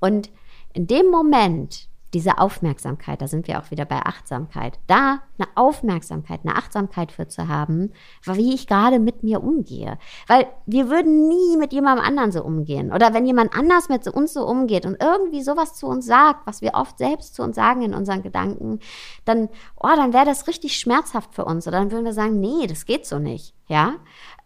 S2: Und in dem Moment diese Aufmerksamkeit, da sind wir auch wieder bei Achtsamkeit, da eine Aufmerksamkeit, eine Achtsamkeit für zu haben, wie ich gerade mit mir umgehe. Weil wir würden nie mit jemandem anderen so umgehen. Oder wenn jemand anders mit uns so umgeht und irgendwie sowas zu uns sagt, was wir oft selbst zu uns sagen in unseren Gedanken, dann, oh, dann wäre das richtig schmerzhaft für uns. Oder dann würden wir sagen, nee, das geht so nicht. Ja.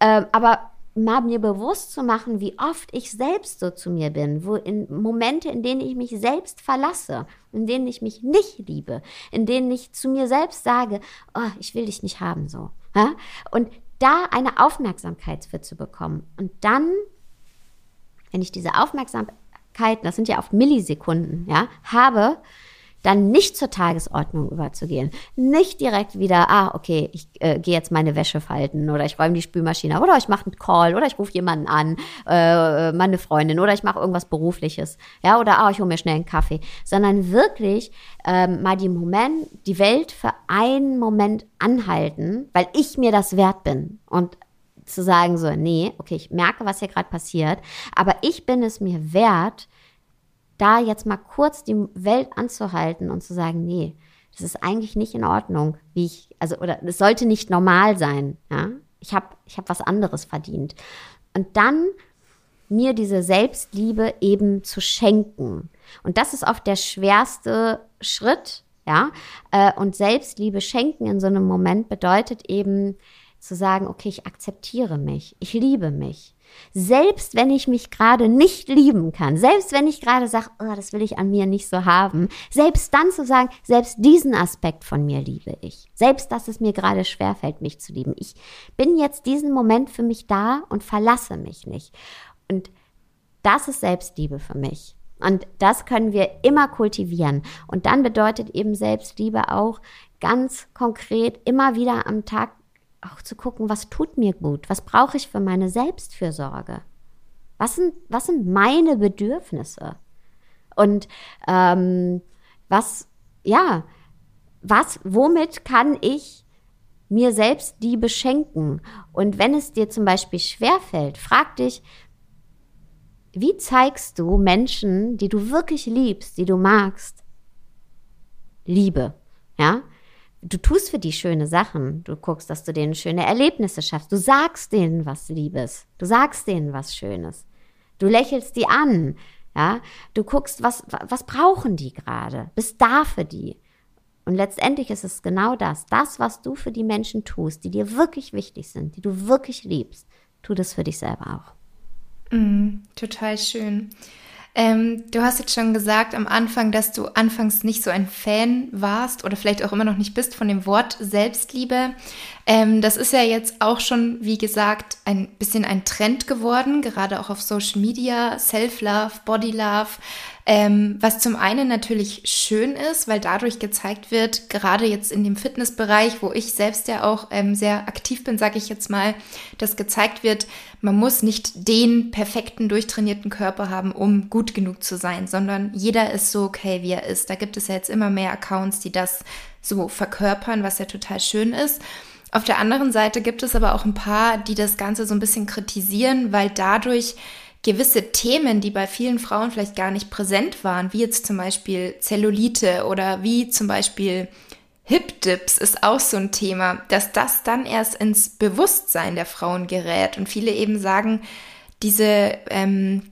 S2: Ähm, aber mal mir bewusst zu machen, wie oft ich selbst so zu mir bin, wo in Momente, in denen ich mich selbst verlasse, in denen ich mich nicht liebe, in denen ich zu mir selbst sage, oh, ich will dich nicht haben so. Und da eine Aufmerksamkeit für zu bekommen. Und dann, wenn ich diese Aufmerksamkeit das sind ja oft Millisekunden, ja, habe, dann nicht zur Tagesordnung überzugehen. Nicht direkt wieder, ah, okay, ich äh, gehe jetzt meine Wäsche falten oder ich räume die Spülmaschine oder ich mache einen Call oder ich rufe jemanden an, äh, meine Freundin oder ich mache irgendwas Berufliches, ja, oder ah, ich hole mir schnell einen Kaffee, sondern wirklich ähm, mal die Moment, die Welt für einen Moment anhalten, weil ich mir das wert bin und zu sagen so, nee, okay, ich merke, was hier gerade passiert, aber ich bin es mir wert, da jetzt mal kurz die Welt anzuhalten und zu sagen, nee, das ist eigentlich nicht in Ordnung, wie ich, also, oder es sollte nicht normal sein, ja. Ich habe ich hab was anderes verdient. Und dann mir diese Selbstliebe eben zu schenken. Und das ist oft der schwerste Schritt, ja. Äh, und Selbstliebe schenken in so einem Moment bedeutet eben zu sagen, okay, ich akzeptiere mich, ich liebe mich. Selbst wenn ich mich gerade nicht lieben kann, selbst wenn ich gerade sage, oh, das will ich an mir nicht so haben, selbst dann zu sagen, selbst diesen Aspekt von mir liebe ich. Selbst, dass es mir gerade schwerfällt, mich zu lieben. Ich bin jetzt diesen Moment für mich da und verlasse mich nicht. Und das ist Selbstliebe für mich. Und das können wir immer kultivieren. Und dann bedeutet eben Selbstliebe auch ganz konkret immer wieder am Tag auch zu gucken, was tut mir gut, was brauche ich für meine Selbstfürsorge, was sind, was sind meine Bedürfnisse und ähm, was, ja, was, womit kann ich mir selbst die beschenken? Und wenn es dir zum Beispiel schwerfällt, frag dich, wie zeigst du Menschen, die du wirklich liebst, die du magst, Liebe? Ja? Du tust für die schöne Sachen. Du guckst, dass du denen schöne Erlebnisse schaffst. Du sagst denen was Liebes. Du sagst denen was Schönes. Du lächelst die an. Ja, du guckst, was, was brauchen die gerade? Bist da für die. Und letztendlich ist es genau das. Das, was du für die Menschen tust, die dir wirklich wichtig sind, die du wirklich liebst, tu das für dich selber auch.
S1: Mm, total schön. Ähm, du hast jetzt schon gesagt am Anfang, dass du anfangs nicht so ein Fan warst oder vielleicht auch immer noch nicht bist von dem Wort Selbstliebe. Ähm, das ist ja jetzt auch schon, wie gesagt, ein bisschen ein Trend geworden, gerade auch auf Social Media, Self-Love, Body-Love. Ähm, was zum einen natürlich schön ist, weil dadurch gezeigt wird, gerade jetzt in dem Fitnessbereich, wo ich selbst ja auch ähm, sehr aktiv bin, sage ich jetzt mal, dass gezeigt wird, man muss nicht den perfekten, durchtrainierten Körper haben, um gut genug zu sein, sondern jeder ist so okay, wie er ist. Da gibt es ja jetzt immer mehr Accounts, die das so verkörpern, was ja total schön ist. Auf der anderen Seite gibt es aber auch ein paar, die das Ganze so ein bisschen kritisieren, weil dadurch gewisse Themen, die bei vielen Frauen vielleicht gar nicht präsent waren, wie jetzt zum Beispiel Zellulite oder wie zum Beispiel Hip-Dips ist auch so ein Thema, dass das dann erst ins Bewusstsein der Frauen gerät. Und viele eben sagen, diese ähm,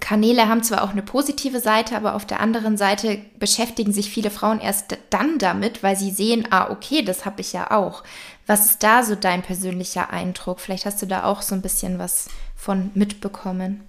S1: Kanäle haben zwar auch eine positive Seite, aber auf der anderen Seite beschäftigen sich viele Frauen erst dann damit, weil sie sehen, ah, okay, das habe ich ja auch. Was ist da so dein persönlicher Eindruck? Vielleicht hast du da auch so ein bisschen was von mitbekommen.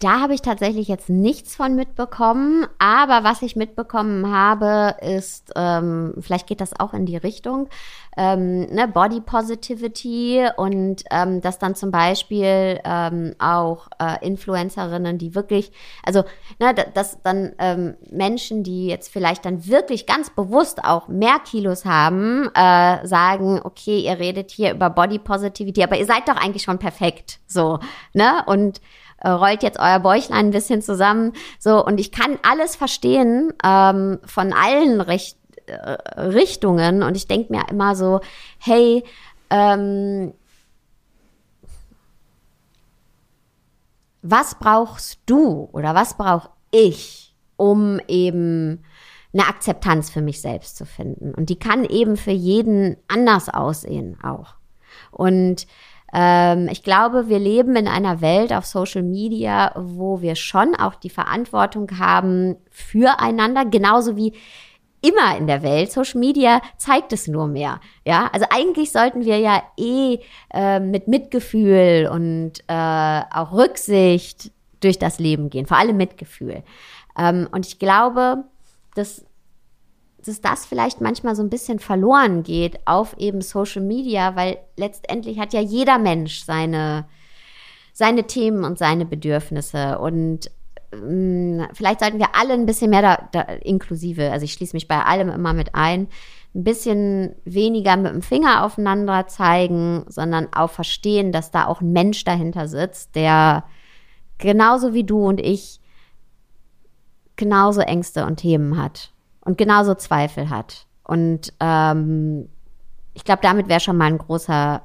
S2: Da habe ich tatsächlich jetzt nichts von mitbekommen, aber was ich mitbekommen habe, ist, ähm, vielleicht geht das auch in die Richtung, ähm, ne, Body Positivity und ähm, dass dann zum Beispiel ähm, auch äh, Influencerinnen, die wirklich, also ne, dass dann ähm, Menschen, die jetzt vielleicht dann wirklich ganz bewusst auch mehr Kilos haben, äh, sagen, okay, ihr redet hier über Body Positivity, aber ihr seid doch eigentlich schon perfekt, so, ne, und äh, rollt jetzt euer Bäuchlein ein bisschen zusammen. So, und ich kann alles verstehen ähm, von allen Richt äh, Richtungen. Und ich denke mir immer so, hey, ähm, was brauchst du oder was brauche ich, um eben eine Akzeptanz für mich selbst zu finden? Und die kann eben für jeden anders aussehen auch. Und ähm, ich glaube, wir leben in einer Welt auf Social Media, wo wir schon auch die Verantwortung haben füreinander, genauso wie immer in der Welt. Social Media zeigt es nur mehr. Ja, also eigentlich sollten wir ja eh äh, mit Mitgefühl und äh, auch Rücksicht durch das Leben gehen, vor allem Mitgefühl. Ähm, und ich glaube, dass dass das vielleicht manchmal so ein bisschen verloren geht auf eben Social Media, weil letztendlich hat ja jeder Mensch seine seine Themen und seine Bedürfnisse. Und mh, mm, vielleicht sollten wir alle ein bisschen mehr da, da inklusive, also ich schließe mich bei allem immer mit ein, ein bisschen weniger mit dem Finger aufeinander zeigen, sondern auch verstehen, dass da auch ein Mensch dahinter sitzt, der genauso wie du und ich genauso Ängste und Themen hat und genauso Zweifel hat. Und ähm, ich glaube, damit wäre schon mal ein großer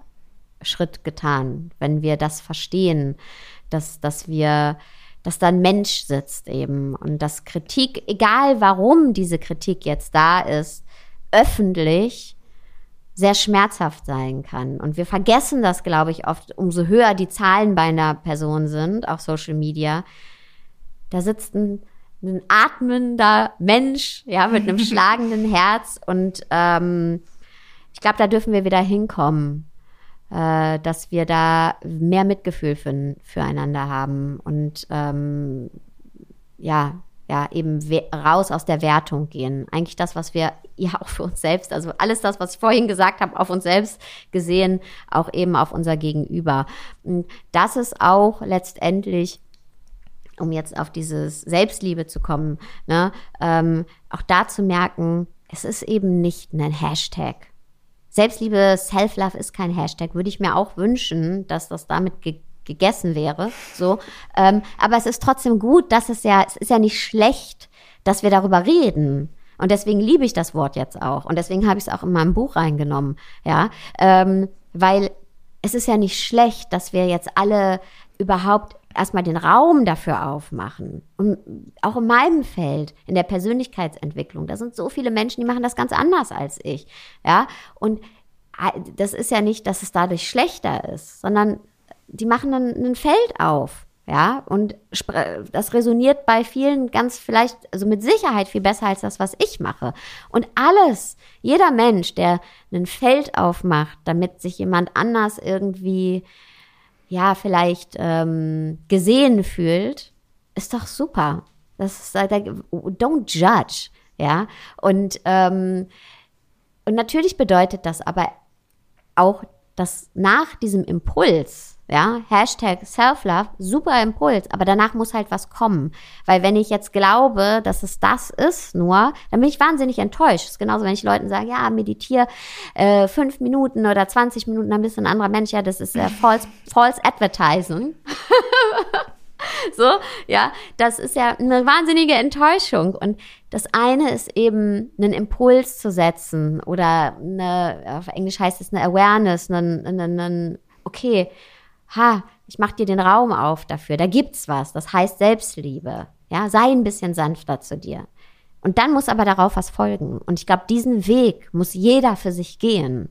S2: Schritt getan, wenn wir das verstehen, dass, dass wir, dass da ein Mensch sitzt eben und dass Kritik, egal warum diese Kritik jetzt da ist, öffentlich sehr schmerzhaft sein kann. Und wir vergessen das, glaube ich, oft, umso höher die Zahlen bei einer Person sind auf Social Media. Da sitzt ein, ein atmender Mensch, ja, mit einem [laughs] schlagenden Herz. Und ähm, ich glaube, da dürfen wir wieder hinkommen, äh, dass wir da mehr Mitgefühl für, füreinander haben und ähm, ja, ja, eben raus aus der Wertung gehen. Eigentlich das, was wir ja auch für uns selbst, also alles das, was ich vorhin gesagt habe, auf uns selbst gesehen, auch eben auf unser Gegenüber. Und das ist auch letztendlich um jetzt auf dieses Selbstliebe zu kommen, ne, ähm, auch da zu merken, es ist eben nicht ein Hashtag. Selbstliebe, Self-Love ist kein Hashtag. Würde ich mir auch wünschen, dass das damit ge gegessen wäre. So, ähm, aber es ist trotzdem gut, dass es ja, es ist ja nicht schlecht, dass wir darüber reden. Und deswegen liebe ich das Wort jetzt auch. Und deswegen habe ich es auch in meinem Buch reingenommen. Ja, ähm, weil es ist ja nicht schlecht, dass wir jetzt alle überhaupt erstmal den Raum dafür aufmachen. Und auch in meinem Feld, in der Persönlichkeitsentwicklung, da sind so viele Menschen, die machen das ganz anders als ich. Ja, und das ist ja nicht, dass es dadurch schlechter ist, sondern die machen dann ein Feld auf. Ja, und das resoniert bei vielen ganz vielleicht, also mit Sicherheit viel besser als das, was ich mache. Und alles, jeder Mensch, der ein Feld aufmacht, damit sich jemand anders irgendwie, ja, vielleicht ähm, gesehen fühlt, ist doch super. Das ist, don't judge, ja. Und, ähm, und natürlich bedeutet das aber auch, dass nach diesem Impuls, ja, Hashtag Self-Love, super Impuls, aber danach muss halt was kommen. Weil wenn ich jetzt glaube, dass es das ist nur, dann bin ich wahnsinnig enttäuscht. Das ist genauso, wenn ich Leuten sage, ja, meditiere äh, fünf Minuten oder 20 Minuten, dann bist du ein anderer Mensch. Ja, das ist äh, false, false Advertising. [laughs] so, ja, das ist ja eine wahnsinnige Enttäuschung. Und das eine ist eben, einen Impuls zu setzen oder eine, auf Englisch heißt es eine Awareness, einen, einen, einen okay, ha, ich mach dir den Raum auf dafür, da gibt's was, das heißt Selbstliebe. Ja, sei ein bisschen sanfter zu dir. Und dann muss aber darauf was folgen. Und ich glaube, diesen Weg muss jeder für sich gehen.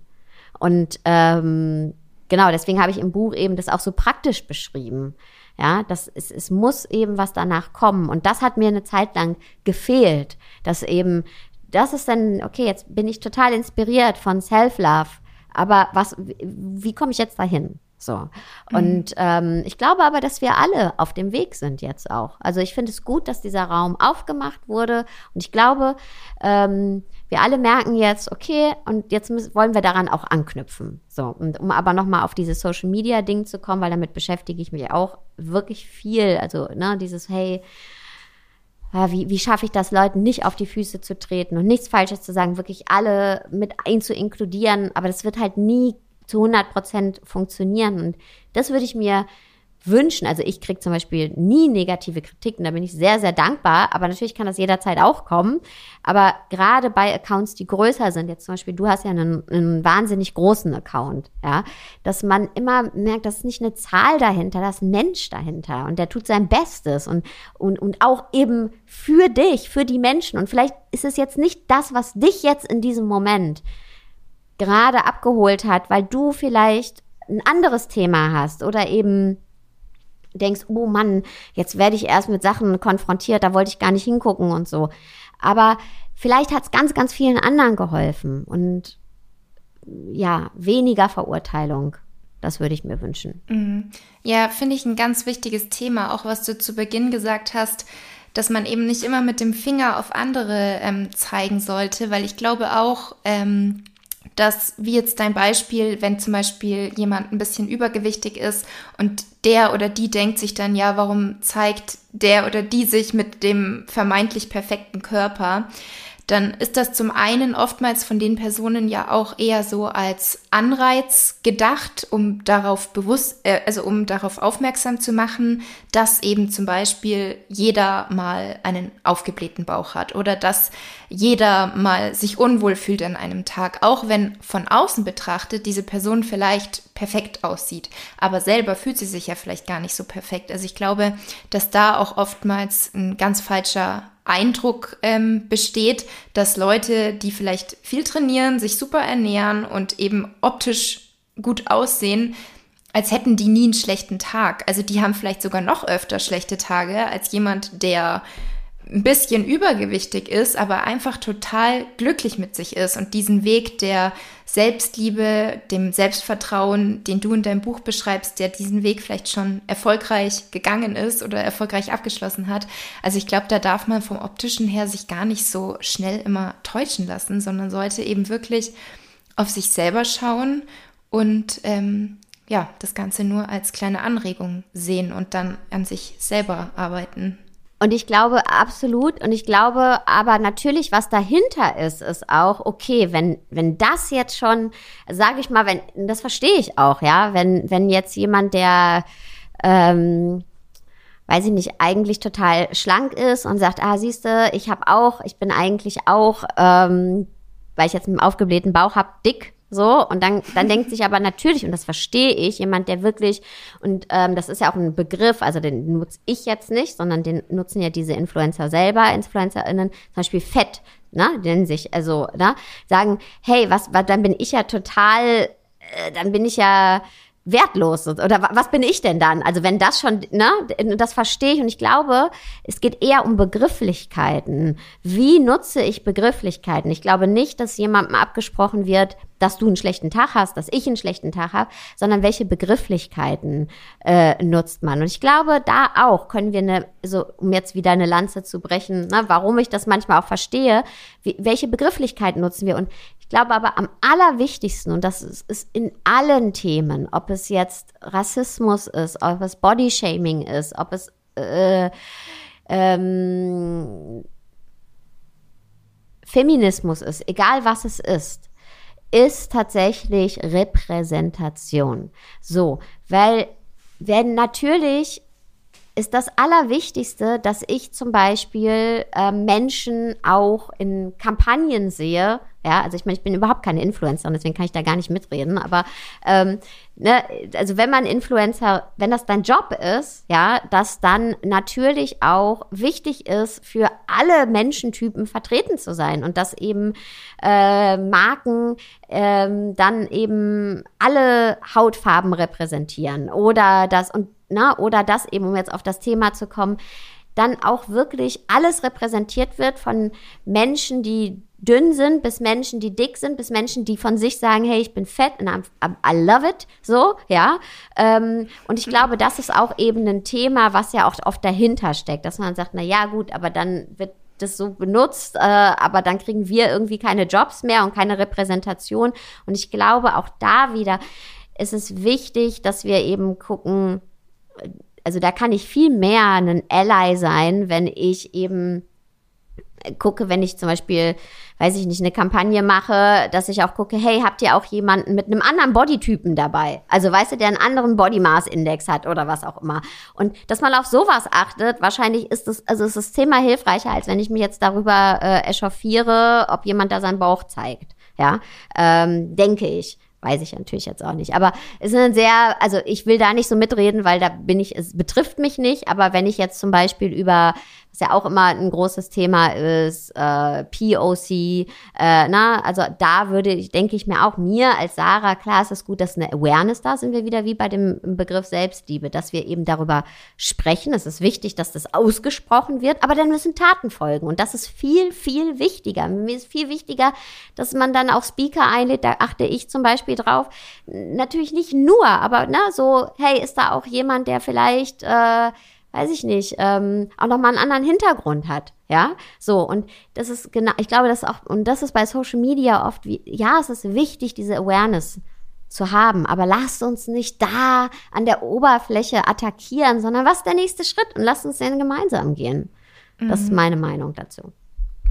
S2: Und ähm, genau, deswegen habe ich im Buch eben das auch so praktisch beschrieben. Ja, das es, es muss eben was danach kommen. Und das hat mir eine Zeit lang gefehlt, dass eben, das ist dann, okay, jetzt bin ich total inspiriert von Self-Love. Aber was, wie, wie komme ich jetzt dahin? So. Und mhm. ähm, ich glaube aber, dass wir alle auf dem Weg sind jetzt auch. Also ich finde es gut, dass dieser Raum aufgemacht wurde. Und ich glaube, ähm, wir alle merken jetzt, okay, und jetzt müssen, wollen wir daran auch anknüpfen. So, und um aber nochmal auf dieses Social Media Ding zu kommen, weil damit beschäftige ich mich auch wirklich viel. Also, ne, dieses, hey, wie, wie schaffe ich das, Leuten nicht auf die Füße zu treten und nichts Falsches zu sagen, wirklich alle mit ein zu inkludieren, aber das wird halt nie zu 100 Prozent funktionieren. Und das würde ich mir wünschen. Also ich kriege zum Beispiel nie negative Kritiken, da bin ich sehr, sehr dankbar. Aber natürlich kann das jederzeit auch kommen. Aber gerade bei Accounts, die größer sind, jetzt zum Beispiel, du hast ja einen, einen wahnsinnig großen Account, ja, dass man immer merkt, das ist nicht eine Zahl dahinter, da ist ein Mensch dahinter und der tut sein Bestes und, und, und auch eben für dich, für die Menschen. Und vielleicht ist es jetzt nicht das, was dich jetzt in diesem Moment gerade abgeholt hat, weil du vielleicht ein anderes Thema hast oder eben denkst, oh Mann, jetzt werde ich erst mit Sachen konfrontiert, da wollte ich gar nicht hingucken und so. Aber vielleicht hat es ganz, ganz vielen anderen geholfen und ja, weniger Verurteilung. Das würde ich mir wünschen.
S1: Mhm. Ja, finde ich ein ganz wichtiges Thema, auch was du zu Beginn gesagt hast, dass man eben nicht immer mit dem Finger auf andere ähm, zeigen sollte, weil ich glaube auch, ähm, dass, wie jetzt dein Beispiel, wenn zum Beispiel jemand ein bisschen übergewichtig ist und der oder die denkt sich dann, ja, warum zeigt der oder die sich mit dem vermeintlich perfekten Körper? Dann ist das zum einen oftmals von den Personen ja auch eher so als Anreiz gedacht, um darauf bewusst, äh, also um darauf aufmerksam zu machen, dass eben zum Beispiel jeder mal einen aufgeblähten Bauch hat oder dass jeder mal sich unwohl fühlt an einem Tag, auch wenn von außen betrachtet diese Person vielleicht perfekt aussieht, aber selber fühlt sie sich ja vielleicht gar nicht so perfekt. Also ich glaube, dass da auch oftmals ein ganz falscher Eindruck ähm, besteht, dass Leute, die vielleicht viel trainieren, sich super ernähren und eben optisch gut aussehen, als hätten die nie einen schlechten Tag. Also die haben vielleicht sogar noch öfter schlechte Tage als jemand, der ein bisschen übergewichtig ist, aber einfach total glücklich mit sich ist und diesen Weg der Selbstliebe, dem Selbstvertrauen, den du in deinem Buch beschreibst, der diesen Weg vielleicht schon erfolgreich gegangen ist oder erfolgreich abgeschlossen hat. Also ich glaube, da darf man vom optischen her sich gar nicht so schnell immer täuschen lassen, sondern sollte eben wirklich auf sich selber schauen und ähm, ja, das Ganze nur als kleine Anregung sehen und dann an sich selber arbeiten.
S2: Und ich glaube absolut, und ich glaube aber natürlich, was dahinter ist, ist auch, okay, wenn, wenn das jetzt schon, sage ich mal, wenn, das verstehe ich auch, ja, wenn, wenn jetzt jemand, der, ähm, weiß ich nicht, eigentlich total schlank ist und sagt, ah, siehste, ich habe auch, ich bin eigentlich auch, ähm, weil ich jetzt einen aufgeblähten Bauch habe, dick, so, und dann, dann denkt sich aber natürlich, und das verstehe ich, jemand, der wirklich, und ähm, das ist ja auch ein Begriff, also den nutze ich jetzt nicht, sondern den nutzen ja diese Influencer selber, InfluencerInnen, zum Beispiel Fett, ne, nennen sich, also, ne, sagen, hey, was, was dann bin ich ja total, äh, dann bin ich ja, wertlos oder was bin ich denn dann? Also wenn das schon, ne, das verstehe ich und ich glaube, es geht eher um Begrifflichkeiten. Wie nutze ich Begrifflichkeiten? Ich glaube nicht, dass jemandem abgesprochen wird, dass du einen schlechten Tag hast, dass ich einen schlechten Tag habe, sondern welche Begrifflichkeiten äh, nutzt man? Und ich glaube, da auch können wir eine, so um jetzt wieder eine Lanze zu brechen, ne, warum ich das manchmal auch verstehe, wie, welche Begrifflichkeiten nutzen wir? Und glaube aber am allerwichtigsten, und das ist, ist, in allen Themen, ob es jetzt Rassismus ist, ob es Bodyshaming ist, ob es äh, ähm, Feminismus ist, egal was es ist, ist tatsächlich Repräsentation. So, weil wenn natürlich ist das Allerwichtigste, dass ich zum Beispiel äh, Menschen auch in Kampagnen sehe, ja, also ich meine, ich bin überhaupt keine Influencer, deswegen kann ich da gar nicht mitreden. Aber ähm, ne, also wenn man Influencer, wenn das dein Job ist, ja, dass dann natürlich auch wichtig ist, für alle Menschentypen vertreten zu sein und dass eben äh, Marken ähm, dann eben alle Hautfarben repräsentieren oder das und na, oder das eben, um jetzt auf das Thema zu kommen, dann auch wirklich alles repräsentiert wird von Menschen, die dünn sind, bis Menschen, die dick sind, bis Menschen, die von sich sagen, hey, ich bin fett und I love it, so, ja. Ähm, und ich glaube, das ist auch eben ein Thema, was ja auch oft dahinter steckt, dass man sagt, na ja, gut, aber dann wird das so benutzt, äh, aber dann kriegen wir irgendwie keine Jobs mehr und keine Repräsentation. Und ich glaube, auch da wieder ist es wichtig, dass wir eben gucken, also da kann ich viel mehr ein Ally sein, wenn ich eben gucke, wenn ich zum Beispiel, weiß ich nicht, eine Kampagne mache, dass ich auch gucke, hey, habt ihr auch jemanden mit einem anderen Bodytypen dabei? Also weißt du, der einen anderen Body Mass Index hat oder was auch immer. Und dass man auf sowas achtet, wahrscheinlich ist das, also ist das Thema hilfreicher, als wenn ich mich jetzt darüber äh, echauffiere, ob jemand da seinen Bauch zeigt. Ja, ähm, denke ich. Weiß ich natürlich jetzt auch nicht. Aber es ist ein sehr, also ich will da nicht so mitreden, weil da bin ich, es betrifft mich nicht. Aber wenn ich jetzt zum Beispiel über was ja auch immer ein großes Thema ist, äh, POC, äh, na, also da würde ich, denke ich mir auch, mir als Sarah, klar ist es gut, dass eine Awareness da sind wir wieder wie bei dem Begriff Selbstliebe, dass wir eben darüber sprechen. Es ist wichtig, dass das ausgesprochen wird, aber dann müssen Taten folgen und das ist viel, viel wichtiger. Mir ist viel wichtiger, dass man dann auch Speaker einlädt, da achte ich zum Beispiel drauf. Natürlich nicht nur, aber na, so, hey, ist da auch jemand, der vielleicht äh, weiß ich nicht, ähm, auch nochmal einen anderen Hintergrund hat. Ja, so und das ist genau, ich glaube, das auch, und das ist bei Social Media oft wie, ja, es ist wichtig, diese Awareness zu haben, aber lasst uns nicht da an der Oberfläche attackieren, sondern was ist der nächste Schritt und lasst uns den gemeinsam gehen. Das ist mhm. meine Meinung dazu.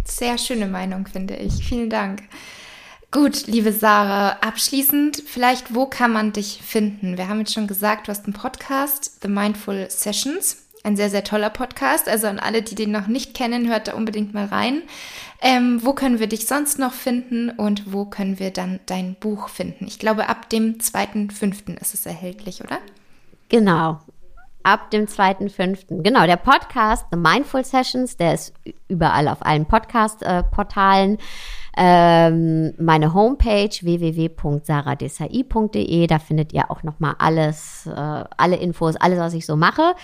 S1: Sehr schöne Meinung, finde ich. Vielen Dank. Gut, liebe Sarah, abschließend vielleicht, wo kann man dich finden? Wir haben jetzt schon gesagt, du hast einen Podcast, The Mindful Sessions. Ein sehr, sehr toller Podcast. Also an alle, die den noch nicht kennen, hört da unbedingt mal rein. Ähm, wo können wir dich sonst noch finden und wo können wir dann dein Buch finden? Ich glaube, ab dem 2.5. ist es erhältlich, oder?
S2: Genau. Ab dem 2.5. Genau, der Podcast The Mindful Sessions, der ist überall auf allen Podcast-Portalen. Äh, ähm, meine Homepage www.saradesai.de, da findet ihr auch nochmal alles, äh, alle Infos, alles, was ich so mache.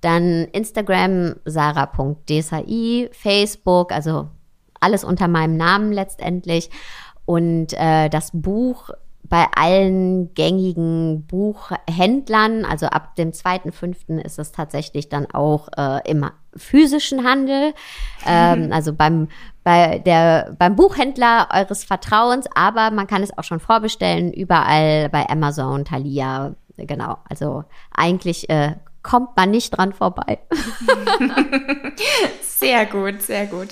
S2: Dann Instagram sarah.desai, Facebook, also alles unter meinem Namen letztendlich. Und äh, das Buch bei allen gängigen Buchhändlern, also ab dem 2.5. ist es tatsächlich dann auch äh, im physischen Handel, [laughs] ähm, also beim, bei der, beim Buchhändler eures Vertrauens, aber man kann es auch schon vorbestellen, überall bei Amazon, Thalia, genau. Also eigentlich äh, kommt man nicht dran vorbei. [laughs]
S1: sehr gut, sehr gut.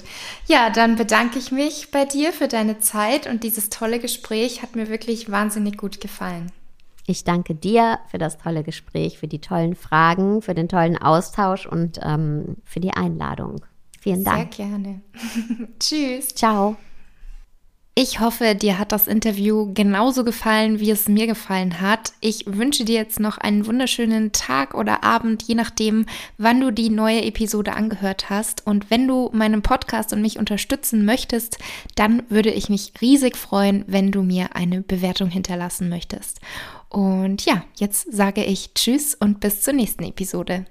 S1: Ja, dann bedanke ich mich bei dir für deine Zeit und dieses tolle Gespräch hat mir wirklich wahnsinnig gut gefallen.
S2: Ich danke dir für das tolle Gespräch, für die tollen Fragen, für den tollen Austausch und ähm, für die Einladung. Vielen Dank.
S1: Sehr gerne. [laughs] Tschüss.
S2: Ciao.
S1: Ich hoffe, dir hat das Interview genauso gefallen, wie es mir gefallen hat. Ich wünsche dir jetzt noch einen wunderschönen Tag oder Abend, je nachdem, wann du die neue Episode angehört hast. Und wenn du meinen Podcast und mich unterstützen möchtest, dann würde ich mich riesig freuen, wenn du mir eine Bewertung hinterlassen möchtest. Und ja, jetzt sage ich Tschüss und bis zur nächsten Episode.